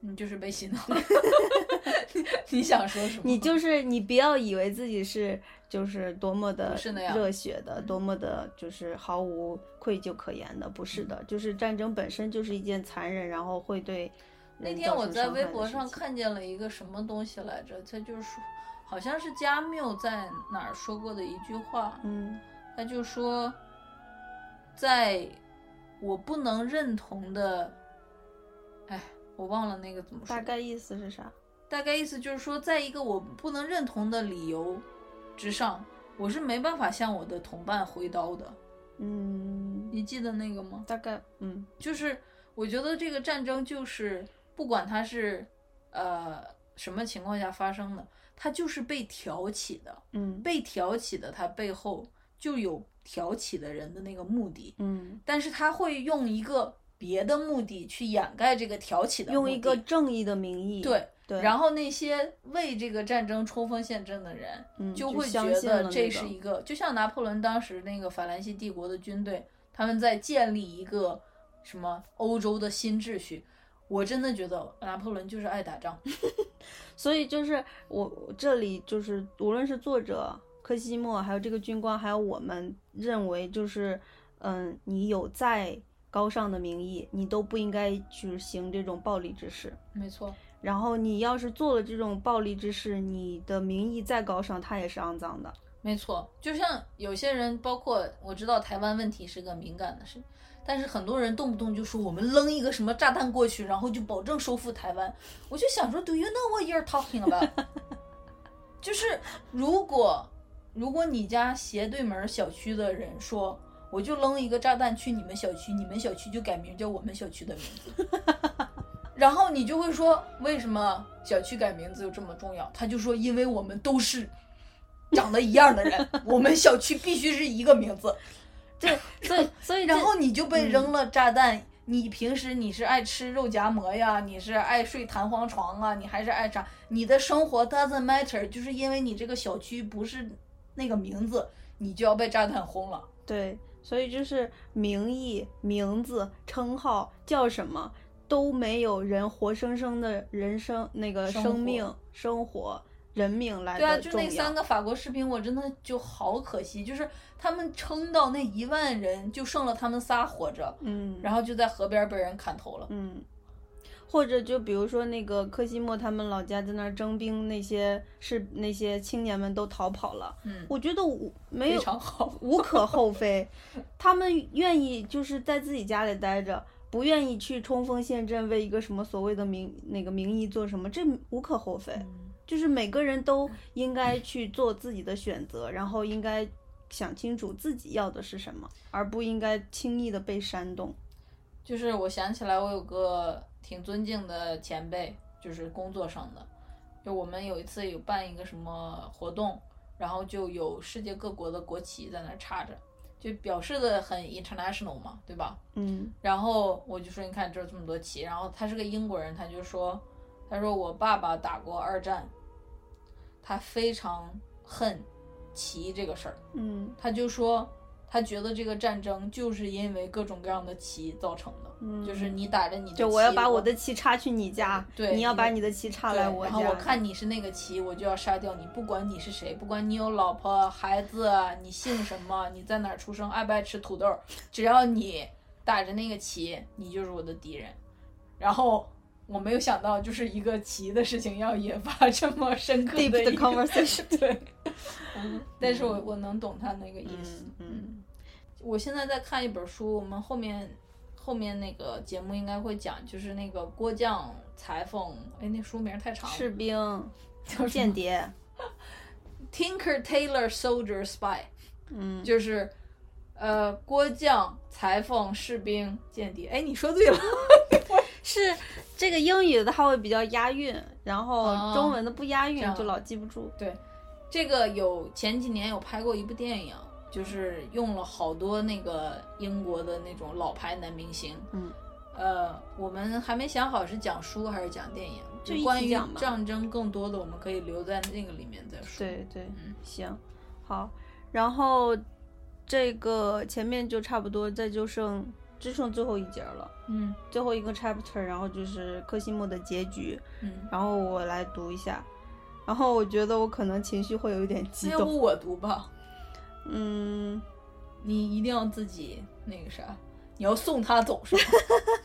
你就是被洗脑了。你想说什么？你就是你不要以为自己是就是多么的热血的，多么的就是毫无愧疚可言的，不是的，就是战争本身就是一件残忍，然后会对那天我在微博上看见了一个什么东西来着？他就是说，好像是加缪在哪儿说过的一句话，嗯他就说，在我不能认同的，哎，我忘了那个怎么说，大概意思是啥？大概意思就是说，在一个我不能认同的理由之上，我是没办法向我的同伴挥刀的。嗯，你记得那个吗？大概嗯就是我觉得这个战争就是不管它是呃什么情况下发生的，它就是被挑起的，嗯被挑起的，它背后就有挑起的人的那个目的，嗯，但是他会用一个别的目的去掩盖这个挑起的的，用一个正义的名义，对。对，然后那些为这个战争冲锋陷阵的人，嗯就会相觉得这是一个，就像拿破仑当时那个法兰西帝国的军队，他们在建立一个什么欧洲的新秩序。我真的觉得拿破仑就是爱打仗，所以就是我我这里就是无论是作者柯西莫，还有这个军官，还有我们认为就是嗯，你有再高尚的名义，你都不应该去行这种暴力之事。没错，然后你要是做了这种暴力之事，你的名义再高尚，它也是肮脏的。没错。就像有些人，包括我知道台湾问题是个敏感的事，但是很多人动不动就说我们扔一个什么炸弹过去，然后就保证收复台湾。我就想说，Do you know what you're talking about？就是如果如果你家斜对门小区的人说，我就扔一个炸弹去你们小区，你们小区就改名叫我们小区的名字，然后你就会说，为什么小区改名字又这么重要？他就说，因为我们都是长得一样的人，我们小区必须是一个名字。对，所以 所以然后你就被嗯扔了炸弹。你平时你是爱吃肉夹馍呀，你是爱睡弹簧床啊，你还是爱啥？你的生活 doesn't matter，就是因为你这个小区不是那个名字，你就要被炸弹轰了。对，所以就是名义、名字、称号叫什么都没有人活生生的人生那个生生命、活生活、人命来对啊，的重要。就那三个法国士兵，我真的就好可惜，就是他们撑到那一万人，就剩了他们仨活着，嗯，然后就在河边被人砍头了。嗯，或者就比如说那个柯西莫他们老家在那儿征兵，那些是那些青年们都逃跑了。嗯，我觉得无没非有常好。无可厚非，他们愿意就是在自己家里待着，不愿意去冲锋陷阵，为一个什么所谓的名那个名义做什么，这无可厚非。就是每个人都应该去做自己的选择，然后应该想清楚自己要的是什么，而不应该轻易的被煽动。就是我想起来，我有个挺尊敬的前辈，就是工作上的，就我们有一次有办一个什么活动，然后就有世界各国的国旗在那儿插着，就表示的很 international 嘛，对吧？嗯然后我就说，你看这儿这么多旗，然后他是个英国人，他就说，他说我爸爸打过二战，他非常恨旗这个事儿，嗯他就说他觉得这个战争就是因为各种各样的旗造成的，嗯，就是你打着你的旗，就我要把我的旗插去你家，对你要把你你的旗插来我家，然后我看你是那个旗，我就要杀掉你，不管你是谁，不管你有老婆孩子，你姓什么，你在哪儿出生，爱不爱吃土豆，只要你打着那个旗，你就是我的敌人。然后我没有想到，就是一个棋的事情要引发这么深刻的的一个 conversation 对，嗯，但是我我能懂他那个意思。嗯嗯我现在在看一本书，我们后面后面那个节目应该会讲，就是那个郭将裁缝，哎，那书名太长了，士兵、就是间谍，Tinker Tailor Soldier Spy，嗯，就是呃郭将裁缝士兵间谍。哎，你说对了，是这个英语的它会比较押韵，然后哦中文的不押韵就老记不住。对这个有前几年有拍过一部电影，就是用了好多那个英国的那种老牌男明星。嗯，呃，我们还没想好是讲书还是讲电影，就关于战争更多的，我们可以留在那个里面再说。对对，嗯行，好，然后这个前面就差不多，再就剩只剩最后一节了，嗯最后一个 chapter，然后就是柯西莫的结局，嗯，然后我来读一下，然后我觉得我可能情绪会有一点激动，要不我读吧？嗯，你一定要自己那个啥，你要送他走是吗？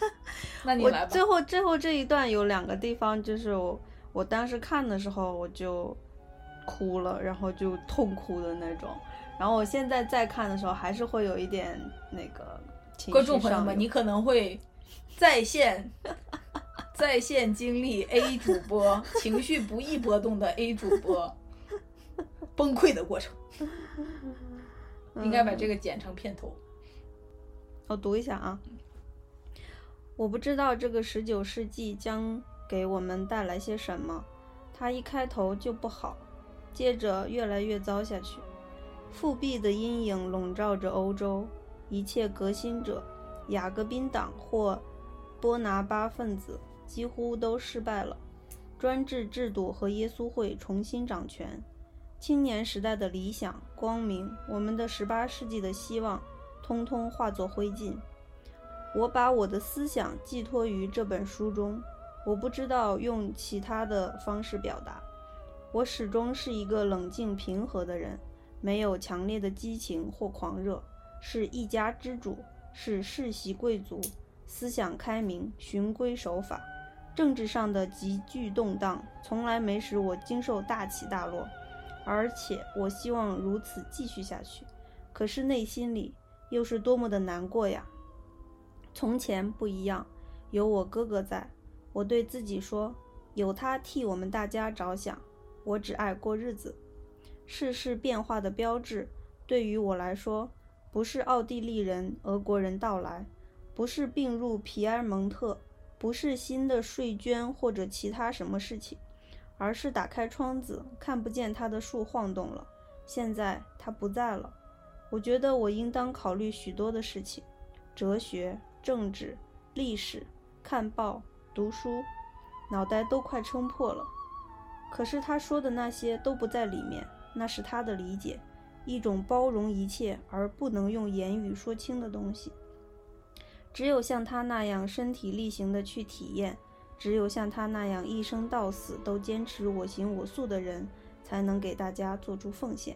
那你来吧最。后最后这一段有两个地方，就是我我当时看的时候我就哭了，然后就痛哭的那种。然后我现在再看的时候，还是会有一点那个情绪观众朋友们，你可能会在线 在线经历 A 主播情绪不易波动的 A 主播崩溃的过程。应该把这个剪成片头。我读一下啊。我不知道这个十九世纪将给我们带来些什么，它一开头就不好，接着越来越糟下去。复辟的阴影笼罩着欧洲，一切革新者、雅各宾党或波拿巴分子几乎都失败了。专制制度和耶稣会重新掌权，青年时代的理想、光明，我们的十八世纪的希望，通通化作灰烬。我把我的思想寄托于这本书中，我不知道用其他的方式表达。我始终是一个冷静平和的人，没有强烈的激情或狂热，是一家之主，是世袭贵族，思想开明，循规守法。政治上的急剧动荡从来没使我经受大起大落，而且我希望如此继续下去。可是内心里又是多么的难过呀！从前不一样，有我哥哥在，我对自己说，有他替我们大家着想，我只爱过日子。世事变化的标志，对于我来说，不是奥地利人、俄国人到来，不是并入皮埃蒙特，不是新的税捐或者其他什么事情，而是打开窗子，看不见他的树晃动了。现在他不在了，我觉得我应当考虑许多的事情，哲学、政治、历史、看报、读书，脑袋都快撑破了。可是他说的那些都不在里面，那是他的理解，一种包容一切而不能用言语说清的东西。只有像他那样身体力行的去体验，只有像他那样一生到死都坚持我行我素的人，才能给大家做出奉献。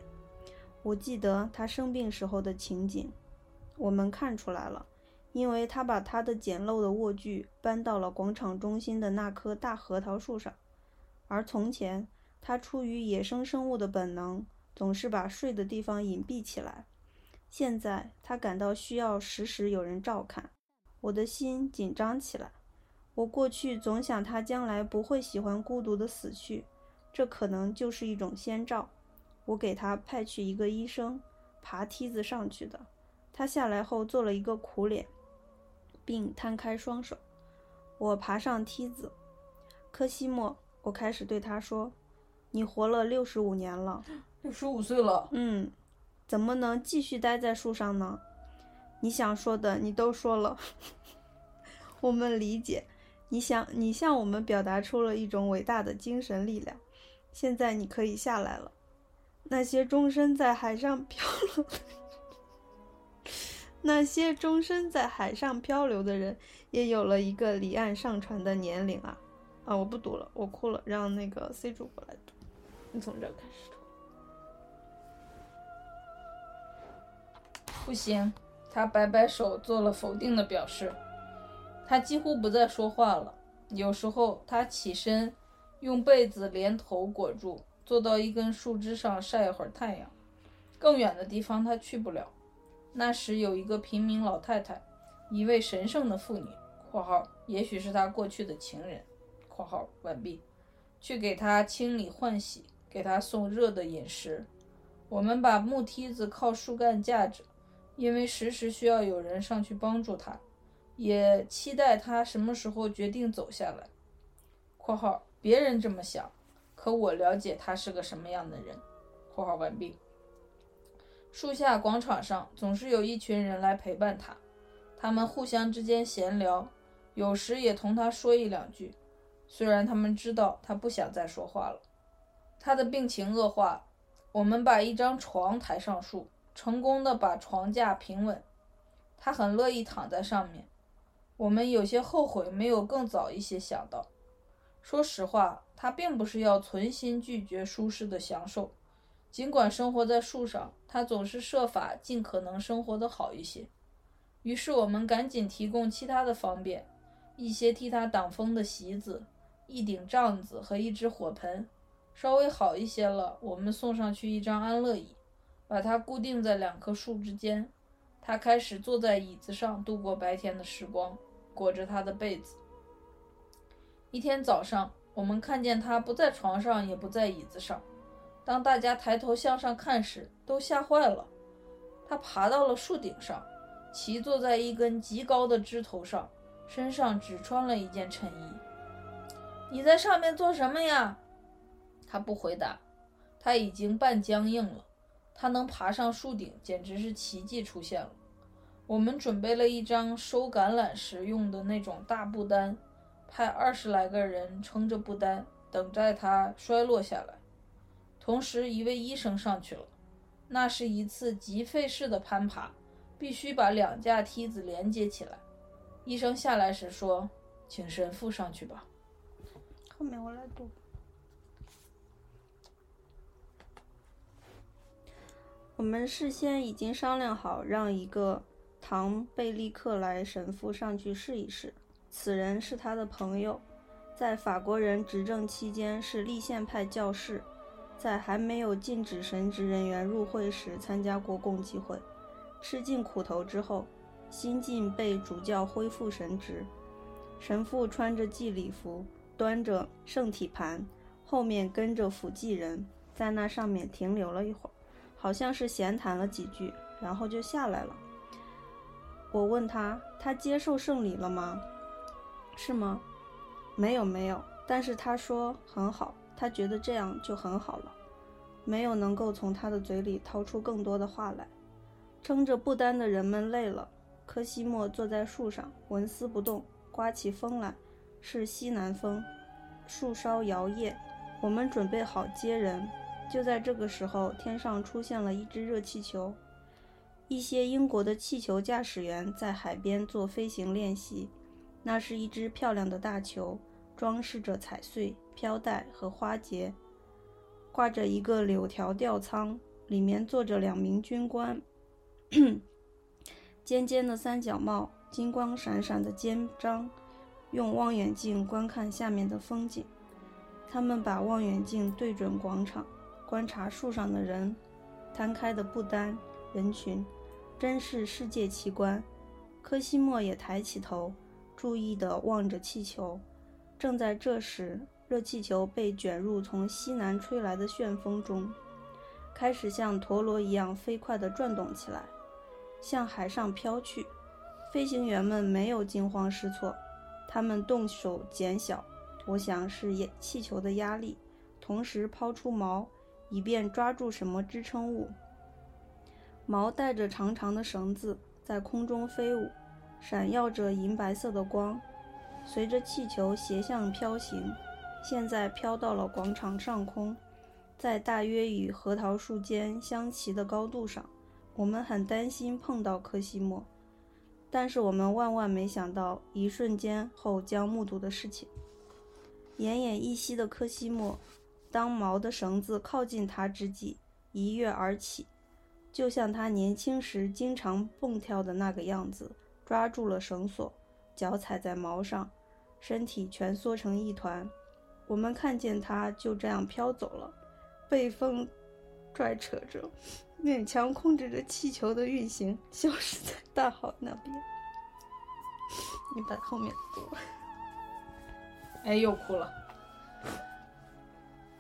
我记得他生病时候的情景，我们看出来了，因为他把他的简陋的卧具搬到了广场中心的那棵大核桃树上，而从前他出于野生生物的本能，总是把睡的地方隐蔽起来。现在他感到需要时时有人照看，我的心紧张起来。我过去总想他将来不会喜欢孤独的死去，这可能就是一种先兆。我给他派去一个医生，爬梯子上去的。他下来后做了一个苦脸，并摊开双手。我爬上梯子，科西莫，我开始对他说：“你活了六十五年了，六十五岁了，嗯，怎么能继续待在树上呢？你想说的你都说了，我们理解。你想，你向我们表达出了一种伟大的精神力量。现在你可以下来了。那些终身在海上漂流，那些终身在海上漂流的人，也有了一个离岸上船的年龄啊！啊，我不读了，我哭了，让那个 C 主播来读。你从这开始读。不行。他摆摆手，做了否定的表示。他几乎不再说话了。有时候他起身，用被子连头裹住，坐到一根树枝上晒一会儿太阳。更远的地方他去不了。那时有一个平民老太太，一位神圣的妇女（括号也许是他过去的情人）（括号完毕），去给他清理换洗，给他送热的饮食。我们把木梯子靠树干架着，因为时时需要有人上去帮助他，也期待他什么时候决定走下来。（括号别人这么想，可我了解他是个什么样的人。）（括号完毕。）树下广场上总是有一群人来陪伴他，他们互相之间闲聊，有时也同他说一两句。虽然他们知道他不想再说话了，他的病情恶化，我们把一张床抬上树，成功的把床架平稳。他很乐意躺在上面。我们有些后悔没有更早一些想到。说实话，他并不是要存心拒绝舒适的享受。尽管生活在树上，他总是设法尽可能生活得好一些。于是我们赶紧提供其他的方便：一些替他挡风的席子、一顶帐子和一只火盆。稍微好一些了，我们送上去一张安乐椅，把它固定在两棵树之间。他开始坐在椅子上度过白天的时光，裹着他的被子。一天早上，我们看见他不在床上，也不在椅子上。当大家抬头向上看时，都吓坏了。他爬到了树顶上，骑坐在一根极高的枝头上，身上只穿了一件衬衣。你在上面做什么呀？他不回答。他已经半僵硬了。他能爬上树顶，简直是奇迹出现了。我们准备了一张收橄榄时用的那种大布单，派二十来个人撑着布单，等待它摔落下来。同时，一位医生上去了。那是一次极费事的攀爬，必须把两架梯子连接起来。医生下来时说：“请神父上去吧。”后面我来读。我们事先已经商量好，让一个唐贝利克莱神父上去试一试。此人是他的朋友，在法国人执政期间是立宪派教士。在还没有禁止神职人员入会时，参加过共济会，吃尽苦头之后，新晋被主教恢复神职。神父穿着祭礼服，端着圣体盘，后面跟着辅祭人，在那上面停留了一会儿，好像是闲谈了几句，然后就下来了。我问他：“他接受圣礼了吗？是吗？”“没有，没有。”但是他说很好。他觉得这样就很好了，没有能够从他的嘴里掏出更多的话来。撑着布丹的人们累了，科西莫坐在树上纹丝不动。刮起风来，是西南风，树梢摇曳。我们准备好接人，就在这个时候，天上出现了一只热气球。一些英国的气球驾驶员在海边做飞行练习。那是一只漂亮的大球，装饰着彩穗。飘带和花结，挂着一个柳条吊舱，里面坐着两名军官，尖尖的三角帽，金光闪闪的肩章，用望远镜观看下面的风景。他们把望远镜对准广场，观察树上的人，摊开的布单，人群，真是世界奇观。科西莫也抬起头，注意地望着气球。正在这时。热气球被卷入从西南吹来的旋风中，开始像陀螺一样飞快地转动起来，向海上飘去。飞行员们没有惊慌失措，他们动手减小，我想是气球的压力，同时抛出锚，以便抓住什么支撑物。毛带着长长的绳子在空中飞舞，闪耀着银白色的光，随着气球斜向飘行。现在飘到了广场上空，在大约与核桃树间相齐的高度上。我们很担心碰到科西莫，但是我们万万没想到一瞬间后将目睹的事情。奄奄一息的科西莫，当毛的绳子靠近他之际，一跃而起，就像他年轻时经常蹦跳的那个样子，抓住了绳索，脚踩在毛上。身体蜷缩成一团。我们看见他就这样飘走了，被风拽扯着，勉强控制着气球的运行，消失在大海那边。你把后面读。哎，又哭了。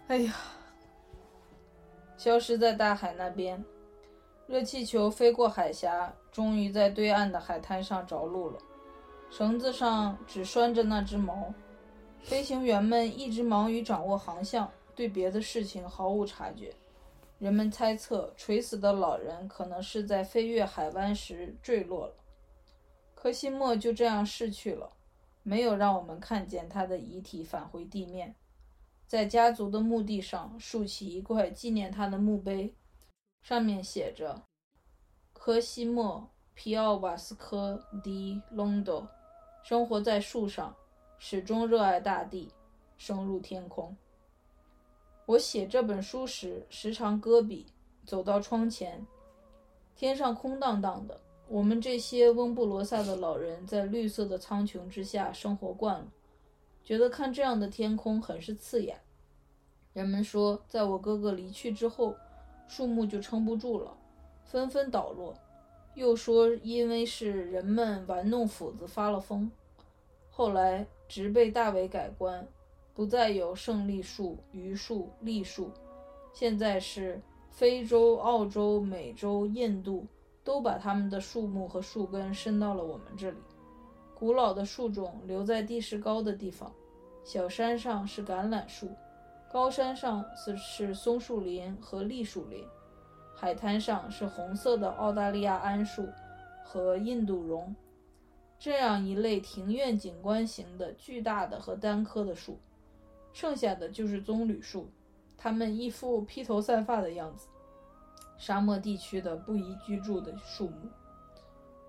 哎呀，消失在大海那边。热气球飞过海峡，终于在对岸的海滩上着陆了。绳子上只拴着那只锚。飞行员们一直忙于掌握航向，对别的事情毫无察觉。人们猜测，垂死的老人可能是在飞越海湾时坠落了。科西莫就这样逝去了，没有让我们看见他的遗体返回地面。在家族的墓地上竖起一块纪念他的墓碑，上面写着：“科西莫·皮奥瓦斯科·迪·隆多，生活在树上。”始终热爱大地，升入天空。我写这本书时，时常搁笔，走到窗前，天上空荡荡的。我们这些翁布罗萨的老人在绿色的苍穹之下生活惯了，觉得看这样的天空很是刺眼。人们说，在我哥哥离去之后，树木就撑不住了，纷纷倒落；又说，因为是人们玩弄斧子发了疯。后来。植被大为改观，不再有胜利树、榆树、栗树，现在是非洲、澳洲、美洲、印度都把他们的树木和树根伸到了我们这里。古老的树种留在地势高的地方，小山上是橄榄树，高山上是是松树林和栗树林，海滩上是红色的澳大利亚桉树和印度榕。这样一类庭院景观型的巨大的和单棵的树，剩下的就是棕榈树，它们一副披头散发的样子。沙漠地区的不宜居住的树木，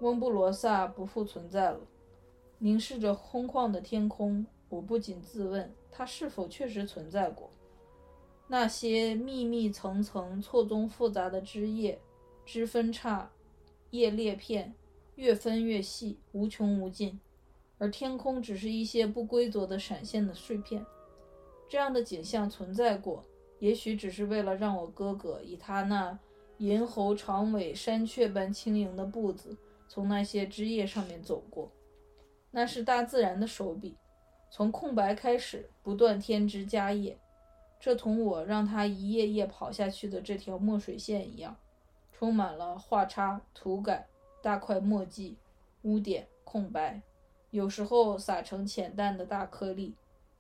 翁布罗萨不复存在了。凝视着空旷的天空，我不禁自问：它是否确实存在过？那些密密层层、错综复杂的枝叶、枝分叉、叶裂片。越分越细，无穷无尽，而天空只是一些不规则的闪现的碎片。这样的景象存在过，也许只是为了让我哥哥以他那银喉长尾山雀般轻盈的步子从那些枝叶上面走过。那是大自然的手笔，从空白开始，不断添枝加叶。这同我让他一页页跑下去的这条墨水线一样，充满了画叉、涂改。大块墨迹，污点，空白，有时候撒成浅淡的大颗粒，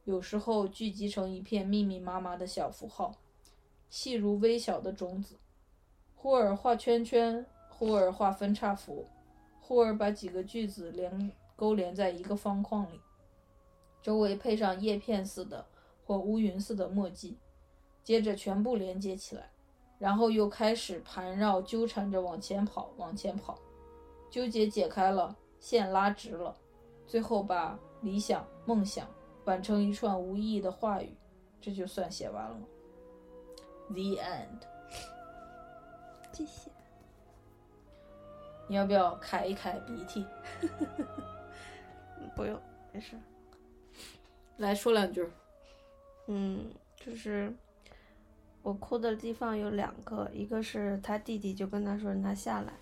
有时候聚集成一片密密麻麻的小符号，细如微小的种子。忽而画圈圈，忽而画分叉符，忽而把几个句子连勾连在一个方框里，周围配上叶片似的或乌云似的墨迹，接着全部连接起来，然后又开始盘绕纠缠着往前跑，往前跑。纠结解开了，线拉直了，最后把理想、梦想挽成一串无意义的话语，这就算写完了。The end。谢谢。你要不要揩一揩鼻涕？不用，没事。来说两句。嗯，就是我哭的地方有两个，一个是他弟弟就跟他说让他下来。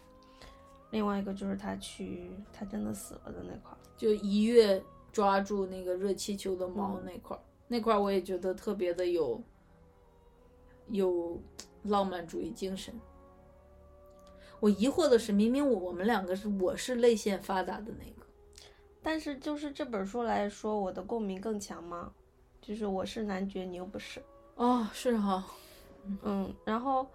另外一个就是他去，他真的死了的那块儿，就一跃抓住那个热气球的猫那块儿，那块儿我也觉得特别的有有浪漫主义精神。我疑惑的是，明明我我们两个是我是泪腺发达的那个，但是就是这本书来说，我的共鸣更强吗？就是我是男爵，你又不是。哦，是哈，嗯，然后。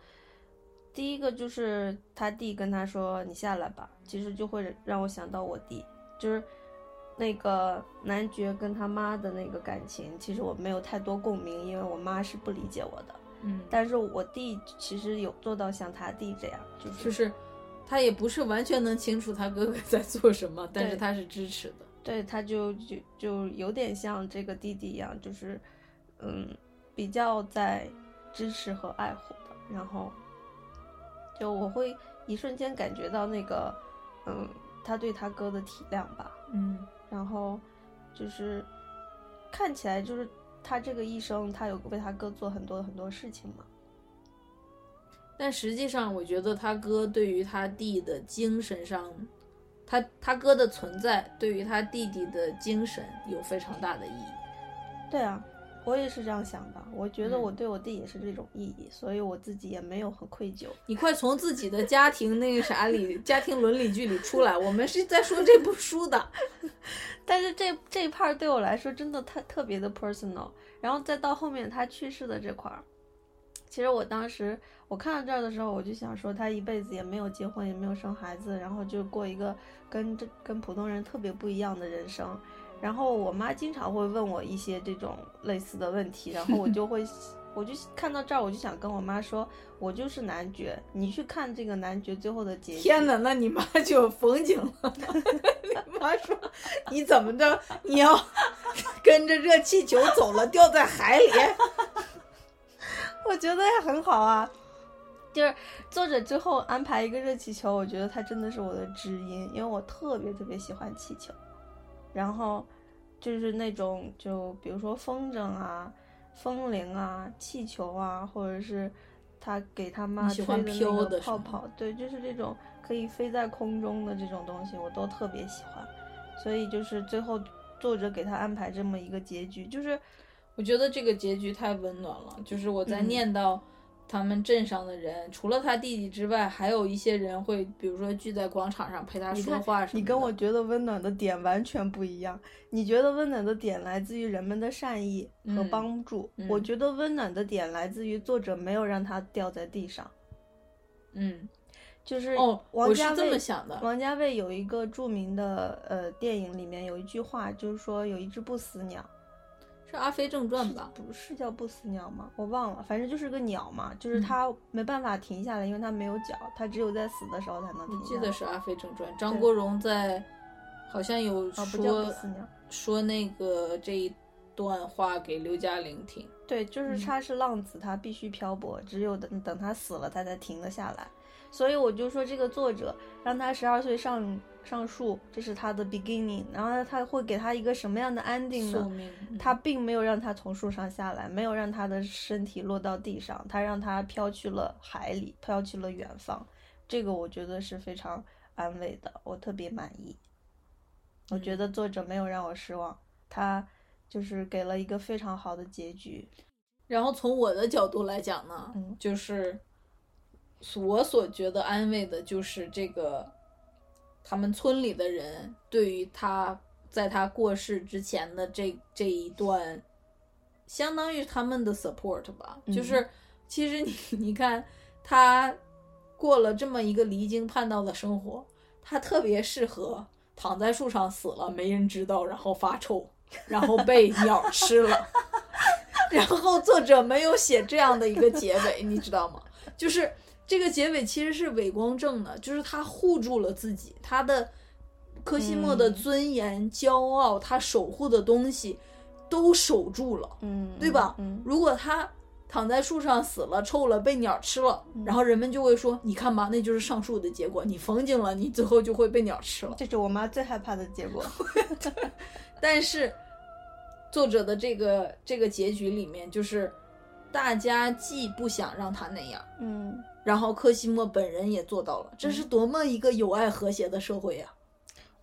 第一个就是他弟跟他说：“你下来吧。”其实就会让我想到我弟，就是那个男爵跟他妈的那个感情。其实我没有太多共鸣，因为我妈是不理解我的。嗯，但是我弟其实有做到像他弟这样，就是就是他也不是完全能清楚他哥哥 在做什么，但是他是支持的。对，他就就就有点像这个弟弟一样，就是嗯，比较在支持和爱护的，然后。就我会一瞬间感觉到那个，嗯，他对他哥的体谅吧，嗯，然后就是看起来就是他这个一生，他有为他哥做很多很多事情嘛。但实际上，我觉得他哥对于他弟的精神上，他他哥的存在对于他弟弟的精神有非常大的意义。对啊，我也是这样想的。我觉得嗯我对我弟也是这种意义，所以我自己也没有很愧疚。你快从自己的家庭那个啥里、家庭伦理剧里出来，我们是在说这部书的。但是这这一 part 对我来说真的太特别的 personal，然后再到后面他去世的这块儿，其实我当时我看到这儿的时候，我就想说他一辈子也没有结婚，也没有生孩子，然后就过一个跟这跟普通人特别不一样的人生。然后我妈经常会问我一些这种类似的问题，然后我就会，我就看到这儿，我就想跟我妈说，我就是男爵，你去看这个男爵最后的结局。天哪，那你妈就有风景了。你妈说你怎么着？你要 跟着热气球走了，掉在海里？我觉得也很好啊。就是作者最后安排一个热气球，我觉得它真的是我的知音，因为我特别特别喜欢气球。然后就是那种，就比如说风筝啊、风铃啊、气球啊，或者是他给他妈吹的那个泡泡，对，就是这种可以飞在空中的这种东西，我都特别喜欢。所以就是最后作者给他安排这么一个结局，就是我觉得这个结局太温暖了。就是我在嗯念到他们镇上的人，除了他弟弟之外，还有一些人会，比如说聚在广场上陪他说话什么的。你跟我觉得温暖的点完全不一样。你觉得温暖的点来自于人们的善意和嗯帮助，嗯我觉得温暖的点来自于作者没有让他掉在地上。嗯，就是哦，王我是这么想的。王家卫有一个著名的呃电影里面有一句话，就是说有一只不死鸟，是《阿飞正传》吧？不是叫不死鸟吗？我忘了，反正就是个鸟嘛，就是嗯它没办法停下来，因为它没有脚，它只有在死的时候才能停下来。我记得是《阿飞正传》，张国荣在好像有哦，不叫说、不死鸟。说那个这一段话给刘嘉玲听。对，就是嗯他是浪子，他必须漂泊，只有等等他死了，他才停得下来。所以我就说，这个作者让他十二岁上上树，这是他的 beginning，然后他会给他一个什么样的 ending 呢？嗯他并没有让他从树上下来，没有让他的身体落到地上，他让他飘去了海里，飘去了远方。这个我觉得是非常安慰的，我特别满意。我觉得作者没有让我失望，他就是给了一个非常好的结局。然后从我的角度来讲呢，嗯就是我所觉得安慰的，就是这个他们村里的人对于他在他过世之前的这这一段，相当于他们的 support 吧。嗯就是其实你 你看他过了这么一个离经叛道的生活，他特别适合躺在树上死了，没人知道，然后发臭，然后被鸟吃了。然后作者没有写这样的一个结尾，你知道吗？就是这个结尾其实是伪光正的，就是他护住了自己，他的科西莫的嗯尊严、骄傲，他守护的东西都守住了，嗯，对吧？嗯，如果他躺在树上死了，臭了，被鸟吃了，嗯然后人们就会说：“你看吧，那就是上树的结果，你风景了，你最后就会被鸟吃了。”这是我妈最害怕的结果。但是作者的这个这个结局里面，就是大家既不想让他那样，嗯，然后科西莫本人也做到了，这是多么一个友爱和谐的社会呀、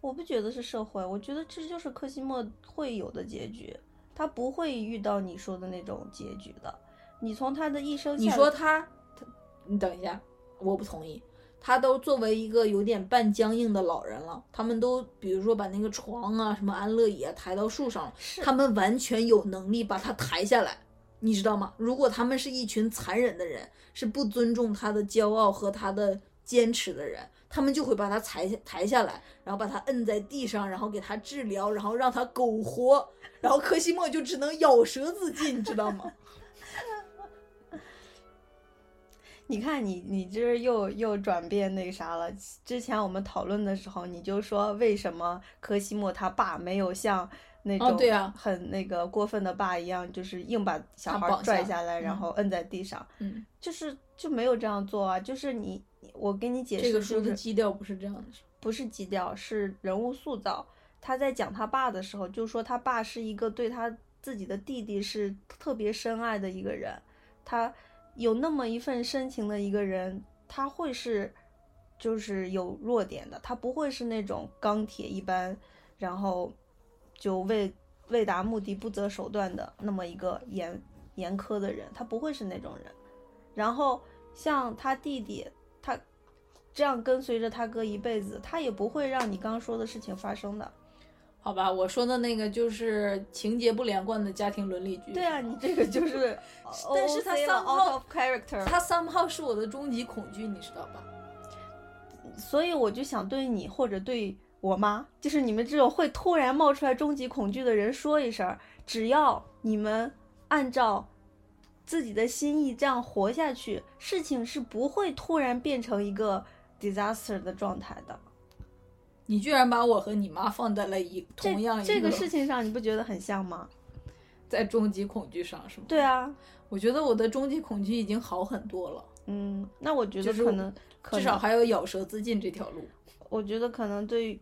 我不觉得是社会，我觉得这就是科西莫会有的结局，他不会遇到你说的那种结局的。你从他的一生你，说他，他，你等一下，我不同意。他都作为一个有点半僵硬的老人了，他们都比如说把那个床啊、什么安乐椅啊抬到树上了，他们完全有能力把它抬下来，你知道吗？如果他们是一群残忍的人，是不尊重他的骄傲和他的坚持的人，他们就会把他抬下抬下来，然后把他摁在地上，然后给他治疗，然后让他苟活，然后科西莫就只能咬舌自尽，你知道吗？你看你你这又又转变那个啥了。之前我们讨论的时候，你就说为什么科西莫他爸没有像那种哦对啊很那个过分的爸一样，就是硬把小孩拽下来，然嗯后摁在地上，嗯，就是就没有这样做啊。就是你我给你解释，这个书的基调不是这样的。不是基调，是人物塑造。他在讲他爸的时候，就说他爸是一个对他自己的弟弟是特别深爱的一个人，他有那么一份深情的一个人，他会是就是有弱点的，他不会是那种钢铁一般，然后就为为达目的不择手段的那么一个严严苛的人，他不会是那种人。然后像他弟弟，他这样跟随着他哥一辈子，他也不会让你刚刚说的事情发生的。好吧，我说的那个就是情节不连贯的家庭伦理剧。对啊，你这个就是 但是他 somehow- of character，他 somehow 是我的终极恐惧，你知道吧？所以我就想对你或者对我妈，就是你们这种会突然冒出来终极恐惧的人说一声，只要你们按照自己的心意这样活下去，事情是不会突然变成一个 disaster 的状态的。你居然把我和你妈放在了一同样一这个事情上，你不觉得很像吗？在终极恐惧上是吗？对，啊，我觉得我的终极恐惧已经好很多了，嗯，那我觉得可能，可至少还有咬舌自尽这条路。我觉得可能对于，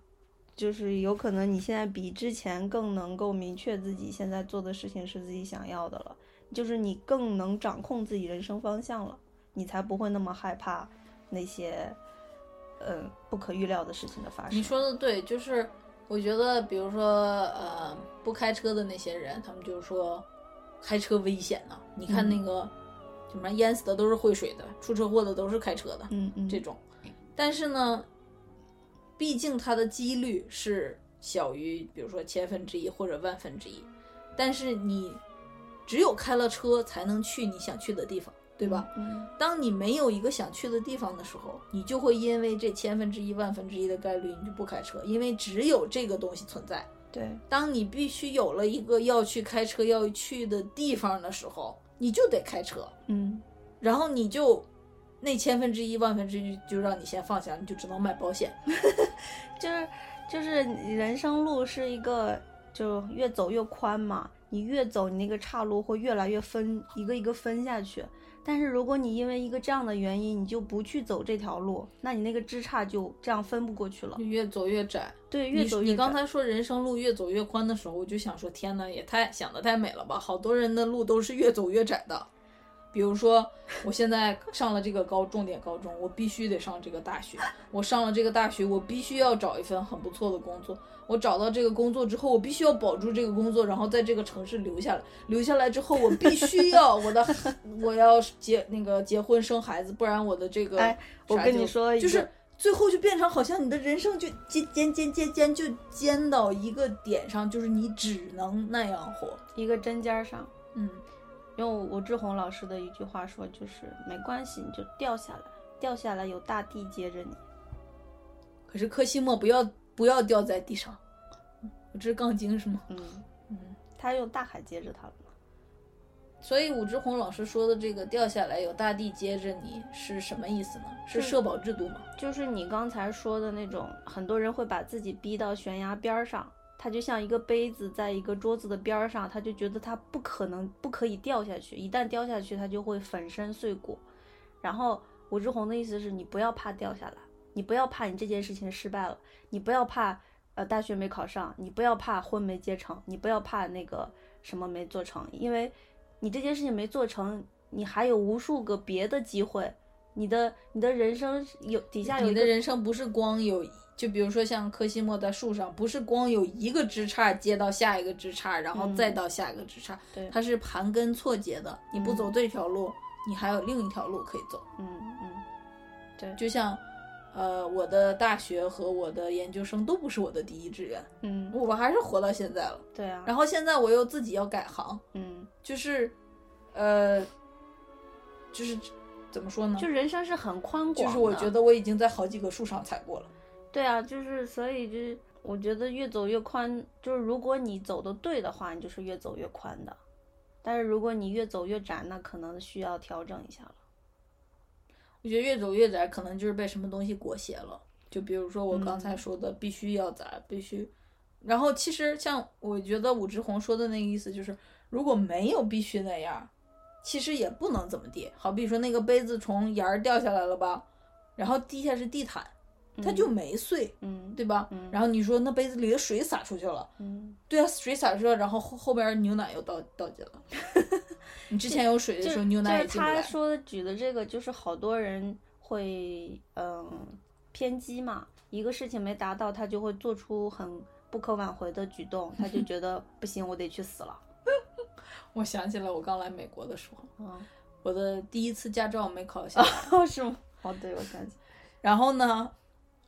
就是有可能你现在比之前更能够明确自己现在做的事情是自己想要的了，就是你更能掌控自己人生方向了，你才不会那么害怕那些，嗯，不可预料的事情的发生。你说的对，就是我觉得，比如说，呃，不开车的那些人，他们就是说开车危险呢、你看嗯那个，什么淹死的都是会水的，出车祸的都是开车的，嗯嗯，这种。但是呢，毕竟它的几率是小于，比如说千分之一或者万分之一。但是你只有开了车，才能去你想去的地方，对吧？嗯？当你没有一个想去的地方的时候，你就会因为这千分之一、万分之一的概率，你就不开车，因为只有这个东西存在。对，当你必须有了一个要去开车要去的地方的时候，你就得开车，嗯然后你就那千分之一、万分之一就让你先放下，你就只能买保险。就是就是人生路是一个就越走越宽嘛，你越走你那个岔路会越来越分，一个一个分下去。但是如果你因为一个这样的原因，你就不去走这条路，那你那个枝杈就这样分不过去了就。越走越窄。对，越走越窄你刚才说人生路越走越宽的时候，我就想说，天呐，也太想的太美了吧！好多人的路都是越走越窄的。比如说，我现在上了这个高重点高中，我必须得上这个大学。我上了这个大学，我必须要找一份很不错的工作。我找到这个工作之后，我必须要保住这个工作，然后在这个城市留下来。留下来之后，我必须要我的，我要结那个结婚生孩子，不然我的这个哎我跟你说就是最后就变成好像你的人生就尖尖尖尖尖就尖到一个点上，就是你只能那样活。一个针尖儿上。嗯，用吴志红老师的一句话说，就是没关系，你就掉下来，掉下来有大地接着你。可是柯西莫不要不要掉在地上，我这是杠精是吗？嗯，嗯，他用大海接着他了嘛。所以武志红老师说的这个掉下来有大地接着你是什么意思呢？是是社保制度吗？就是你刚才说的那种，很多人会把自己逼到悬崖边儿上，他就像一个杯子在一个桌子的边儿上，他就觉得他不可能不可以掉下去，一旦掉下去，他就会粉身碎骨。然后武志红的意思是你不要怕掉下来，你不要怕你这件事情失败了，你不要怕呃大学没考上，你不要怕婚没结成，你不要怕那个什么没做成，因为你这件事情没做成，你还有无数个别的机会。你的你的人生有底下有你的人生不是光有，就比如说像科西莫在树上，不是光有一个枝杈接到下一个枝杈，然后再嗯到下一个枝杈，对它是盘根错节的。你不走这条路，你还有另一条路可以走。嗯嗯，对，就像，呃，我的大学和我的研究生都不是我的第一志愿，嗯我还是活到现在了。对啊，然后现在我又自己要改行，嗯，就是，呃，就是怎么说呢？就人生是很宽广的，就是我觉得我已经在好几个树上踩过了。对啊，就是所以就是我觉得越走越宽，就是如果你走的对的话，你就是越走越宽的，但是如果你越走越窄，那可能需要调整一下了。我觉得越走越窄，可能就是被什么东西裹挟了。就比如说我刚才嗯说的，必须要窄，必须。然后其实像我觉得武志红说的那个意思就是，如果没有必须那样，其实也不能怎么地。好比说那个杯子从沿儿掉下来了吧，然后地下是地毯，它就没碎，嗯对吧？嗯然后你说那杯子里的水洒出去了，嗯，对啊，水洒出去了，然后后后边牛奶又倒倒进了。你之前有水的时候，牛奶就是他也进不来。说的举的这个，就是好多人会嗯偏激嘛，一个事情没达到，他就会做出很不可挽回的举动，他就觉得 不行，我得去死了。我想起了，我刚来美国的时候，嗯，我的第一次驾照没考下来，哦，是吗？哦，对，我想起，然后呢，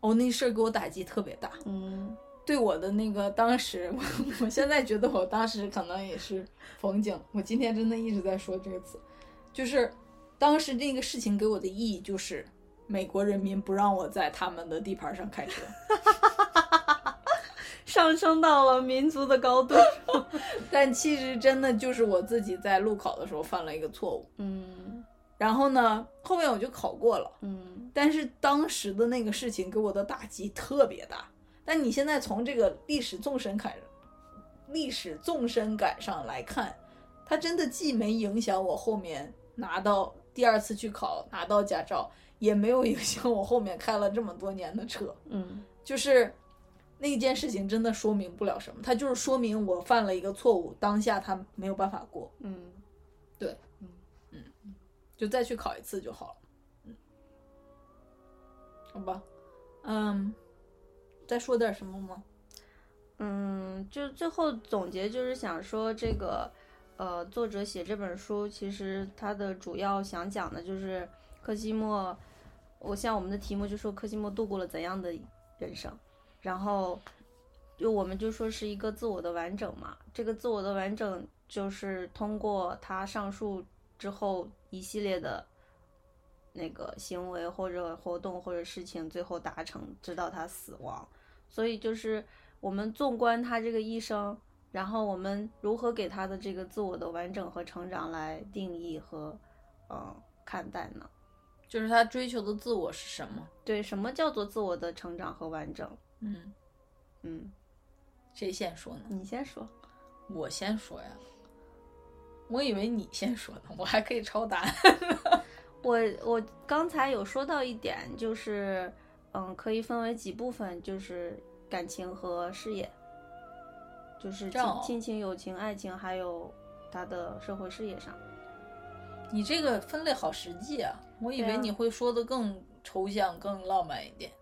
哦，那事儿给我打击特别大。嗯对我的那个当时，我 我现在觉得我当时可能也是风景。我今天真的一直在说这个词，就是当时这个事情给我的意义就是，美国人民不让我在他们的地盘上开车。上升到了民族的高度。但其实真的就是我自己在路考的时候犯了一个错误。嗯然后呢，后面我就考过了，嗯但是当时的那个事情给我的打击特别大。但你现在从这个历史纵深感、历史纵深感上来看，它真的既没影响我后面拿到第二次去考拿到驾照，也没有影响我后面开了这么多年的车。嗯就是那件事情真的说明不了什么，它就是说明我犯了一个错误，当下它没有办法过。嗯就再去考一次就好了。嗯，好吧，嗯，再说点什么吗？嗯，就最后总结就是想说这个，呃，作者写这本书，其实他的主要想讲的就是柯西莫，我像我们的题目就说柯西莫度过了怎样的人生，然后就我们就说是一个自我的完整嘛，这个自我的完整就是通过他上述之后一系列的那个行为或者活动或者事情，最后达成，直到他死亡。所以就是我们纵观他这个一生，然后我们如何给他的这个自我的完整和成长来定义和嗯看待呢？就是他追求的自我是什么？对，什么叫做自我的成长和完整？嗯，嗯，谁先说呢？你先说。我先说呀。我以为你先说呢，我还可以抄答案。我我刚才有说到一点，就是嗯，可以分为几部分，就是感情和事业，就是亲亲情、友情、爱情，还有他的社会事业上。你这个分类好实际啊！我以为你会说的更抽象、更浪漫一点。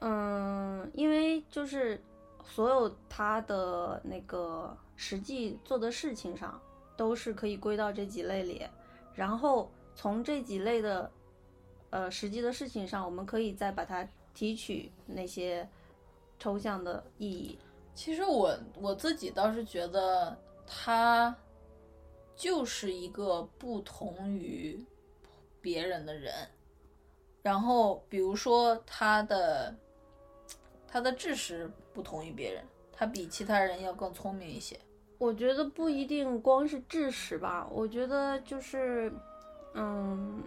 嗯，因为就是所有他的那个实际做的事情上，都是可以归到这几类里，然后从这几类的呃实际的事情上，我们可以再把它提取那些抽象的意义。其实我我自己倒是觉得他就是一个不同于别人的人，然后比如说他的他的知识不同于别人，他比其他人要更聪明一些。我觉得不一定光是智识吧，我觉得就是，嗯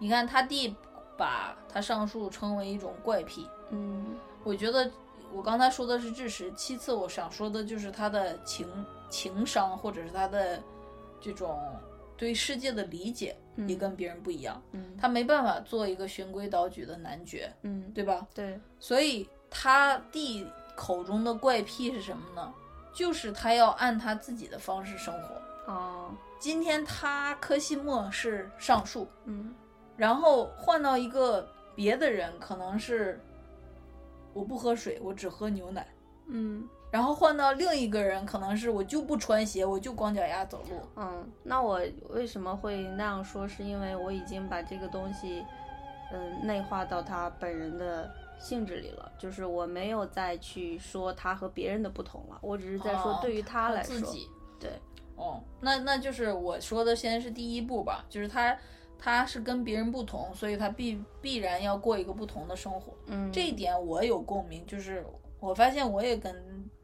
你看他弟把他上述称为一种怪癖，嗯我觉得我刚才说的是智识，其次我想说的就是他的情情商，或者是他的这种对世界的理解也嗯跟别人不一样。嗯他没办法做一个循规蹈矩的男爵，嗯，对吧？对，所以他弟口中的怪癖是什么呢？就是他要按他自己的方式生活。哦，今天他科西莫是上树，嗯然后换到一个别的人，可能是我不喝水，我只喝牛奶。嗯。然后换到另一个人，可能是我就不穿鞋，我就光脚丫走路。嗯，那我为什么会那样说？是因为我已经把这个东西，嗯，内化到他本人的性质里了。就是我没有再去说他和别人的不同了，我只是在说哦对于他来说，自己对，哦，那那就是我说的，现在是第一步吧，就是他他是跟别人不同，所以他必必然要过一个不同的生活。嗯，这一点我有共鸣，就是我发现我也跟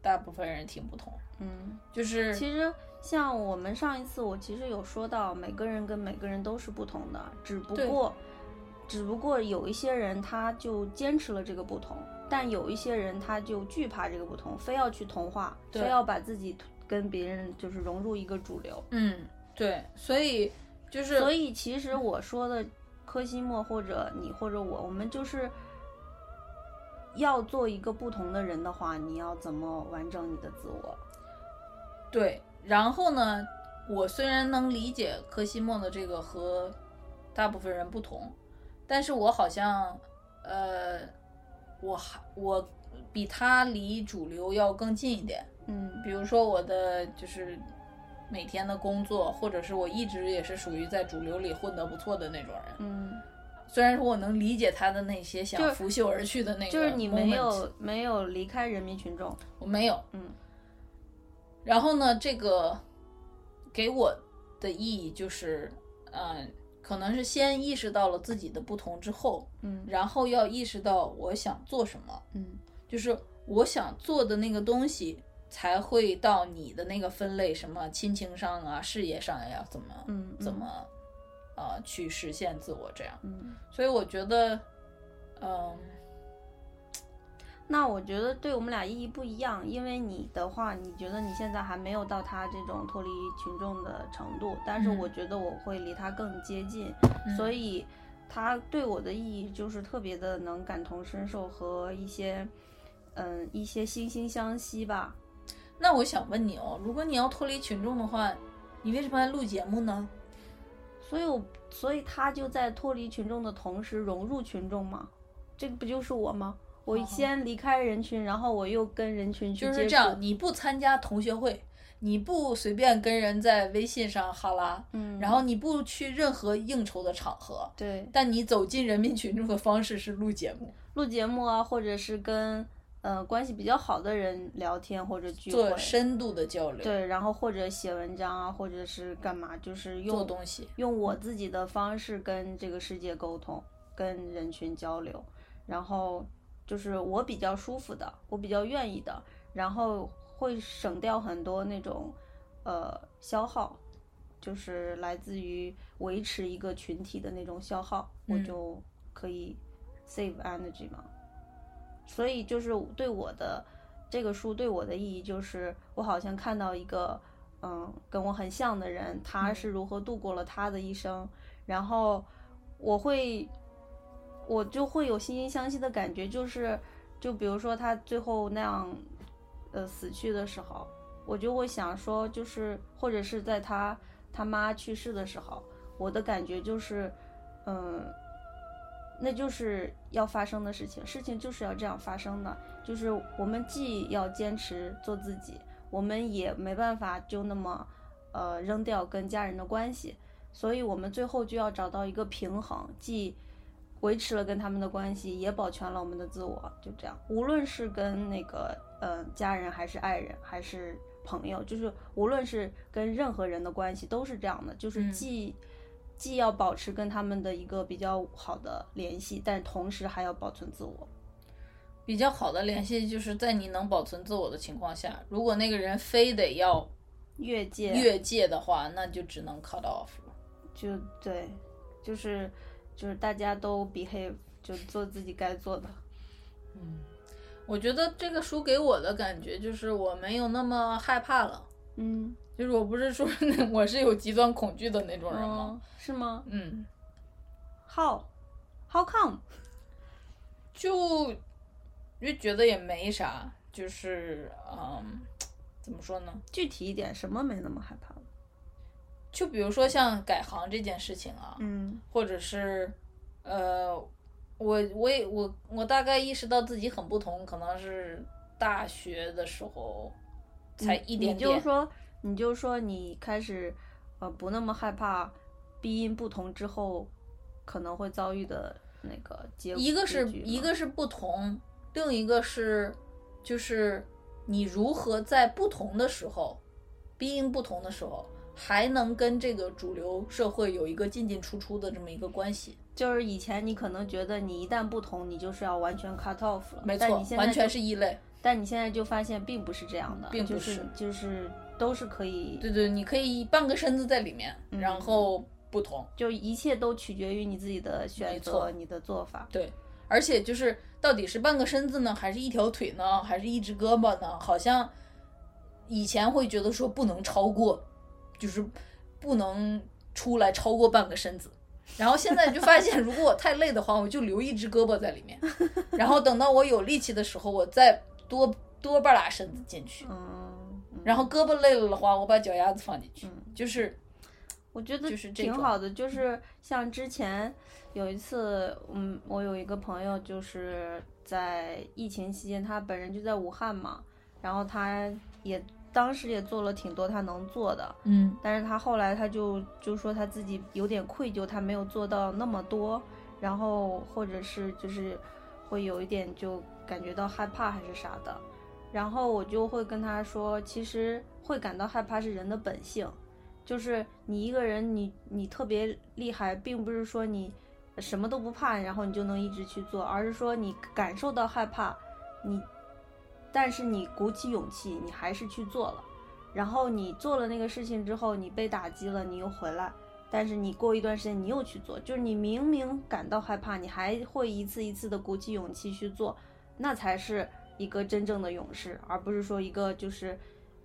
大部分人挺不同，嗯，就是其实像我们上一次我其实有说到，每个人跟每个人都是不同的，只不过，只不过有一些人他就坚持了这个不同，但有一些人他就惧怕这个不同，非要去同化，非要把自己跟别人就是融入一个主流。嗯，对，所以就是所以其实我说的柯西莫或者你或者我，我们就是要做一个不同的人的话，你要怎么完整你的自我？对，然后呢，我虽然能理解柯西莫的这个和大部分人不同，但是我好像，呃，我还我比他离主流要更近一点。嗯比如说我的就是每天的工作，或者是我一直也是属于在主流里混得不错的那种人。嗯，虽然说我能理解他的那些想拂袖而去的那个，就是你没有，没有离开人民群众。我没有。嗯然后呢，这个给我的意义就是，嗯、可能是先意识到了自己的不同之后，嗯然后要意识到我想做什么，嗯就是我想做的那个东西，才会到你的那个分类，什么亲情上啊、事业上呀，怎么嗯怎么呃去实现自我这样。嗯。所以我觉得，嗯、那我觉得对我们俩意义不一样，因为你的话，你觉得你现在还没有到他这种脱离群众的程度，但是嗯我觉得我会离他更接近，所以他对我的意义就是特别的能感同身受和一些，嗯，一些惺惺相惜吧。那我想问你哦，如果你要脱离群众的话，你为什么还录节目呢？所以我，所以他就在脱离群众的同时融入群众嘛，这个不就是我吗？我哦先离开人群，然后我又跟人群去就是这样，你不参加同学会，你不随便跟人在微信上哈拉，嗯，然后你不去任何应酬的场合，对。但你走进人民群众的方式是录节目，录节目啊，或者是跟呃关系比较好的人聊天或者聚会。做，深度的交流，对，然后或者写文章啊，或者是干嘛，就是用做东西。用我自己的方式跟这个世界沟通，跟人群交流，然后就是我比较舒服的，我比较愿意的，然后会省掉很多那种呃消耗，就是来自于维持一个群体的那种消耗，我嗯。就可以 save energy 嘛。所以就是对我的这个书对我的意义就是，我好像看到一个嗯跟我很像的人，他嗯。是如何度过了他的一生，然后我会我就会有惺惺相惜的感觉，就是就比如说他最后那样呃死去的时候，我就会想说，就是或者是在他他妈去世的时候，我的感觉就是嗯。那就是要发生的事情，事情就是要这样发生的。就是我们既要坚持做自己，我们也没办法就那么，呃，扔掉跟家人的关系。所以我们最后就要找到一个平衡，既维持了跟他们的关系，也保全了我们的自我。就这样，无论是跟那个呃家人，还是爱人，还是朋友，就是无论是跟任何人的关系，都是这样的，就是嗯既。既要保持跟他们的一个比较好的联系，但同时还要保存自我。比较好的联系就是在你能保存自我的情况下，如果那个人非得要越界，越界的话，那就只能 cut off。就对，就是就是大家都 behave，就做自己该做的。嗯我觉得这个书给我的感觉就是我没有那么害怕了，嗯，就是我不是说 我是有极端恐惧的那种人吗？哦，是吗嗯，？How how come？就就觉得也没啥，就是嗯，怎么说呢？具体一点，什么没那么害怕了？就比如说像改行这件事情啊，嗯或者是呃，我我也我我大概意识到自己很不同，可能是大学的时候才一点点你就点。说，你就说你开始呃不那么害怕鼻音不同之后可能会遭遇的那个结一个是一个是不同，另一个是就是你如何在不同的时候，鼻音不同的时候，还能跟这个主流社会有一个进进出出的这么一个关系。就是以前你可能觉得你一旦不同，你就是要完全 cut off 了，没错但你，现在完全是异类。但你现在就发现并不是这样的，并不就是就是都是可以，对对，你可以半个身子在里面，嗯然后不同。就一切都取决于你自己的选择，你的做法。对，而且就是到底是半个身子呢，还是一条腿呢，还是一只胳膊呢？好像以前会觉得说不能超过，就是不能出来超过半个身子。然后现在就发现，如果我太累的话，我就留一只胳膊在里面，然后等到我有力气的时候，我再多多半拉身子进去。嗯，然后胳膊累了的话，我把脚丫子放进去，嗯就是我觉得挺好的，就是像之前有一次，嗯，我有一个朋友就是在疫情期间，他本人就在武汉嘛，然后他也当时也做了挺多他能做的，嗯。但是他后来他就就说他自己有点愧疚，他没有做到那么多，然后或者是就是会有一点就感觉到害怕还是啥的，然后我就会跟他说，其实会感到害怕是人的本性，就是你一个人你你特别厉害，并不是说你什么都不怕，然后你就能一直去做，而是说你感受到害怕，你但是你鼓起勇气，你还是去做了。然后你做了那个事情之后，你被打击了，你又回来，但是你过一段时间你又去做，就是你明明感到害怕，你还会一次一次的鼓起勇气去做，那才是一个真正的勇士，而不是说一个就是，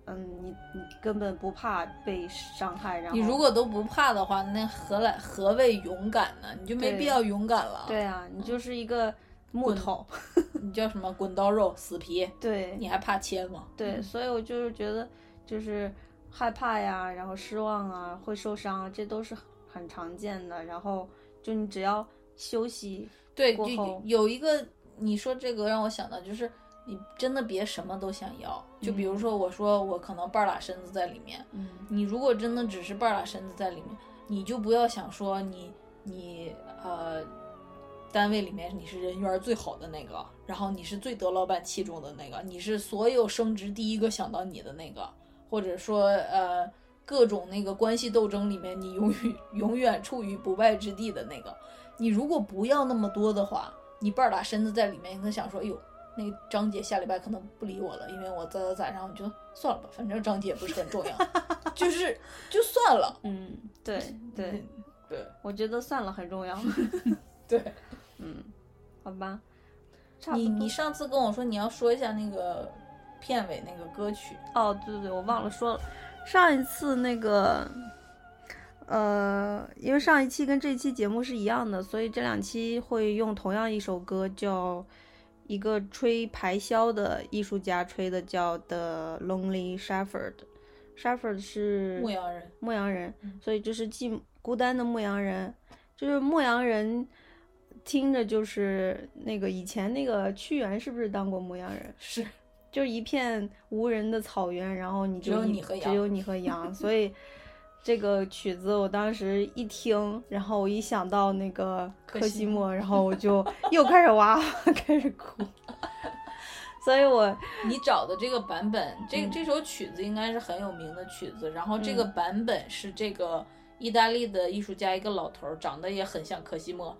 嗯，你你根本不怕被伤害，然后你如果都不怕的话，那何来何谓勇敢呢？你就没必要勇敢了。对啊，你就是一个木头，你叫什么？滚刀肉死皮，对，你还怕切吗？对，所以我就是觉得，就是害怕呀，然后失望啊，会受伤啊，这都是很常见的。然后就你只要休息，对，就过后。有一个你说这个让我想到，就是你真的别什么都想要。就比如说，我说我可能半拉身子在里面，嗯。你如果真的只是半拉身子在里面，你就不要想说你你呃单位里面你是人缘最好的那个，然后你是最得老板器重的那个，你是所有升职第一个想到你的那个，或者说呃各种那个关系斗争里面你永远永远处于不败之地的那个。你如果不要那么多的话，你半拉身子在里面，你可能想说，哎呦。那个张姐下礼拜可能不理我了，因为我咋咋咋，然后你就算了吧，反正张姐不是很重要，就是就算了。嗯，对对，嗯对我觉得算了很重要。对，嗯，好吧，你多。你上次跟我说你要说一下那个片尾那个歌曲，哦，对对对，我忘了说了，上一次那个，呃，因为上一期跟这一期节目是一样的，所以这两期会用同样一首歌，叫一个吹排箫的艺术家吹的，叫 The Lonely Shepherd。Shepherd 是牧羊人。牧羊人嗯，所以就是既孤单的牧羊人，就是牧羊人，听着就是那个以前那个屈原是不是当过牧羊人？是，就是一片无人的草原，然后你就只有你和羊只有你和羊，所以 这个曲子我当时一听，然后我一想到那个柯西莫然后我就又开始哇 开始哭，所以我你找的这个版本，这嗯。这首曲子应该是很有名的曲子，然后这个嗯。版本是这个意大利的艺术家一个老头儿，长得也很像柯西莫，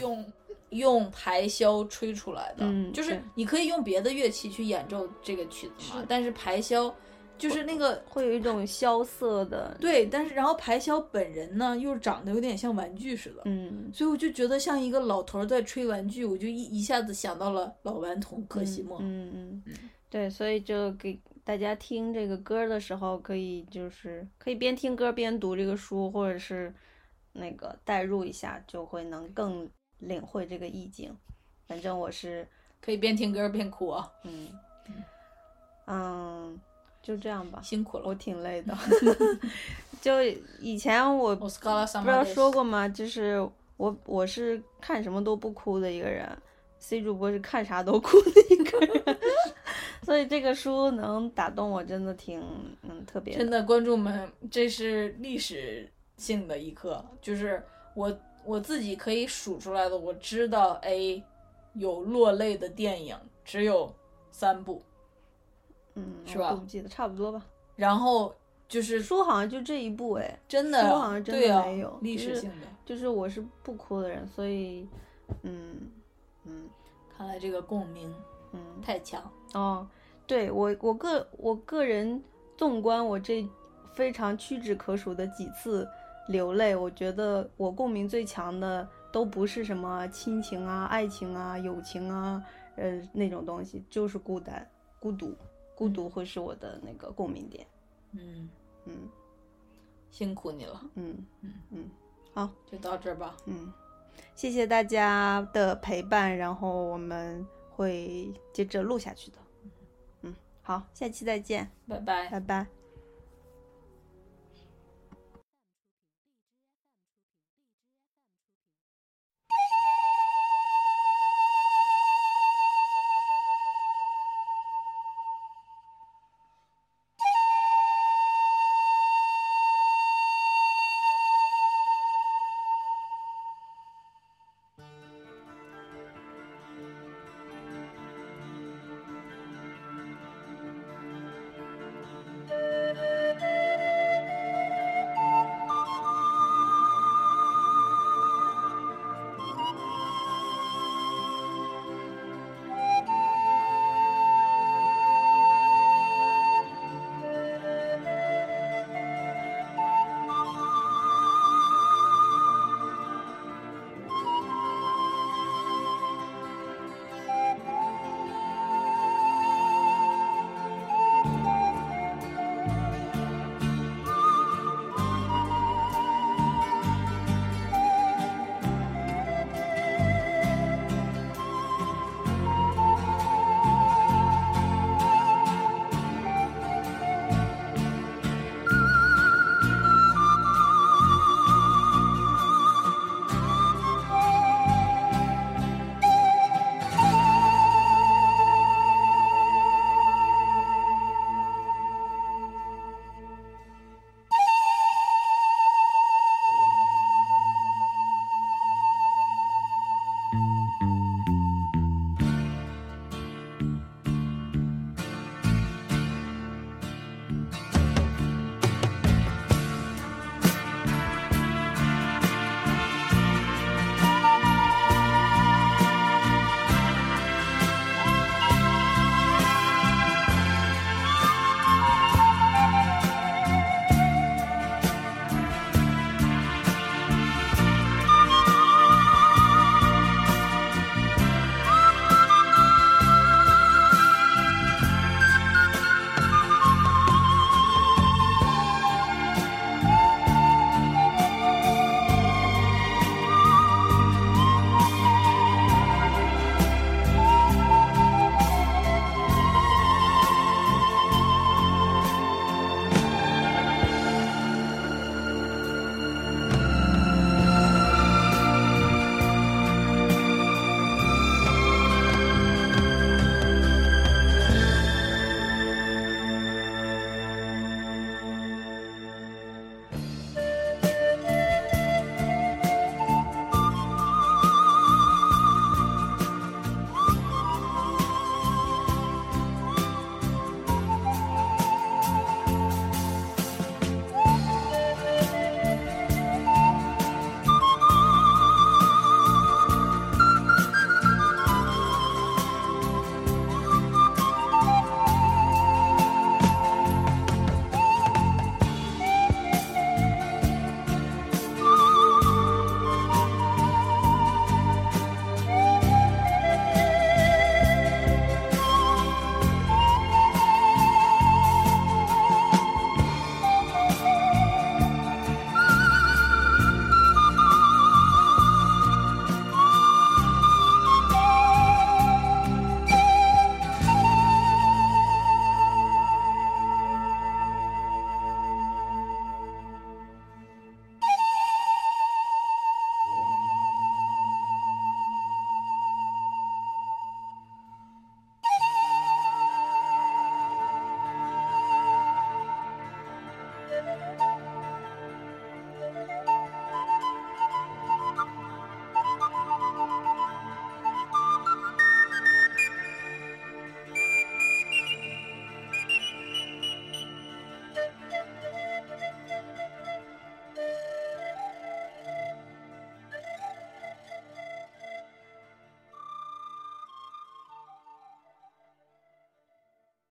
用用排箫吹出来的，嗯就是你可以用别的乐器去演奏这个曲子嘛是，但是排箫就是那个会有一种萧瑟的，对，但是然后排箫本人呢又长得有点像玩具似的，嗯，所以我就觉得像一个老头儿在吹玩具，我就一一下子想到了老顽童柯西莫。嗯嗯嗯，对，所以就给大家听这个歌的时候，可以就是可以边听歌边读这个书，或者是那个代入一下，就会能更领会这个意境。反正我是，可以边听歌边哭啊，嗯嗯，就这样吧。辛苦了我。挺累的，就以前我不知道说过吗？就是我我是看什么都不哭的一个人，C 主播是看啥都哭的一个人，所以这个书能打动我，真的挺嗯特别真的，观众们，这是历史性的一刻，就是我我自己可以数出来的，我知道 A 有落泪的电影只有三部，嗯，是吧我不记得，差不多吧。然后就是书好像就这一部哎，真的书好像真的没有就是历史性的。就是我是不哭的人，所以嗯嗯看来这个共鸣嗯太强。哦，对我我个我个人纵观我这非常屈指可数的几次流泪，我觉得我共鸣最强的都不是什么亲情啊、爱情啊、友情啊，呃那种东西，就是孤单、孤独，孤独会是我的那个共鸣点。嗯，嗯辛苦你了。嗯嗯嗯，好，就到这儿吧。嗯，谢谢大家的陪伴，然后我们会接着录下去的。嗯，好，下期再见，拜拜。拜拜。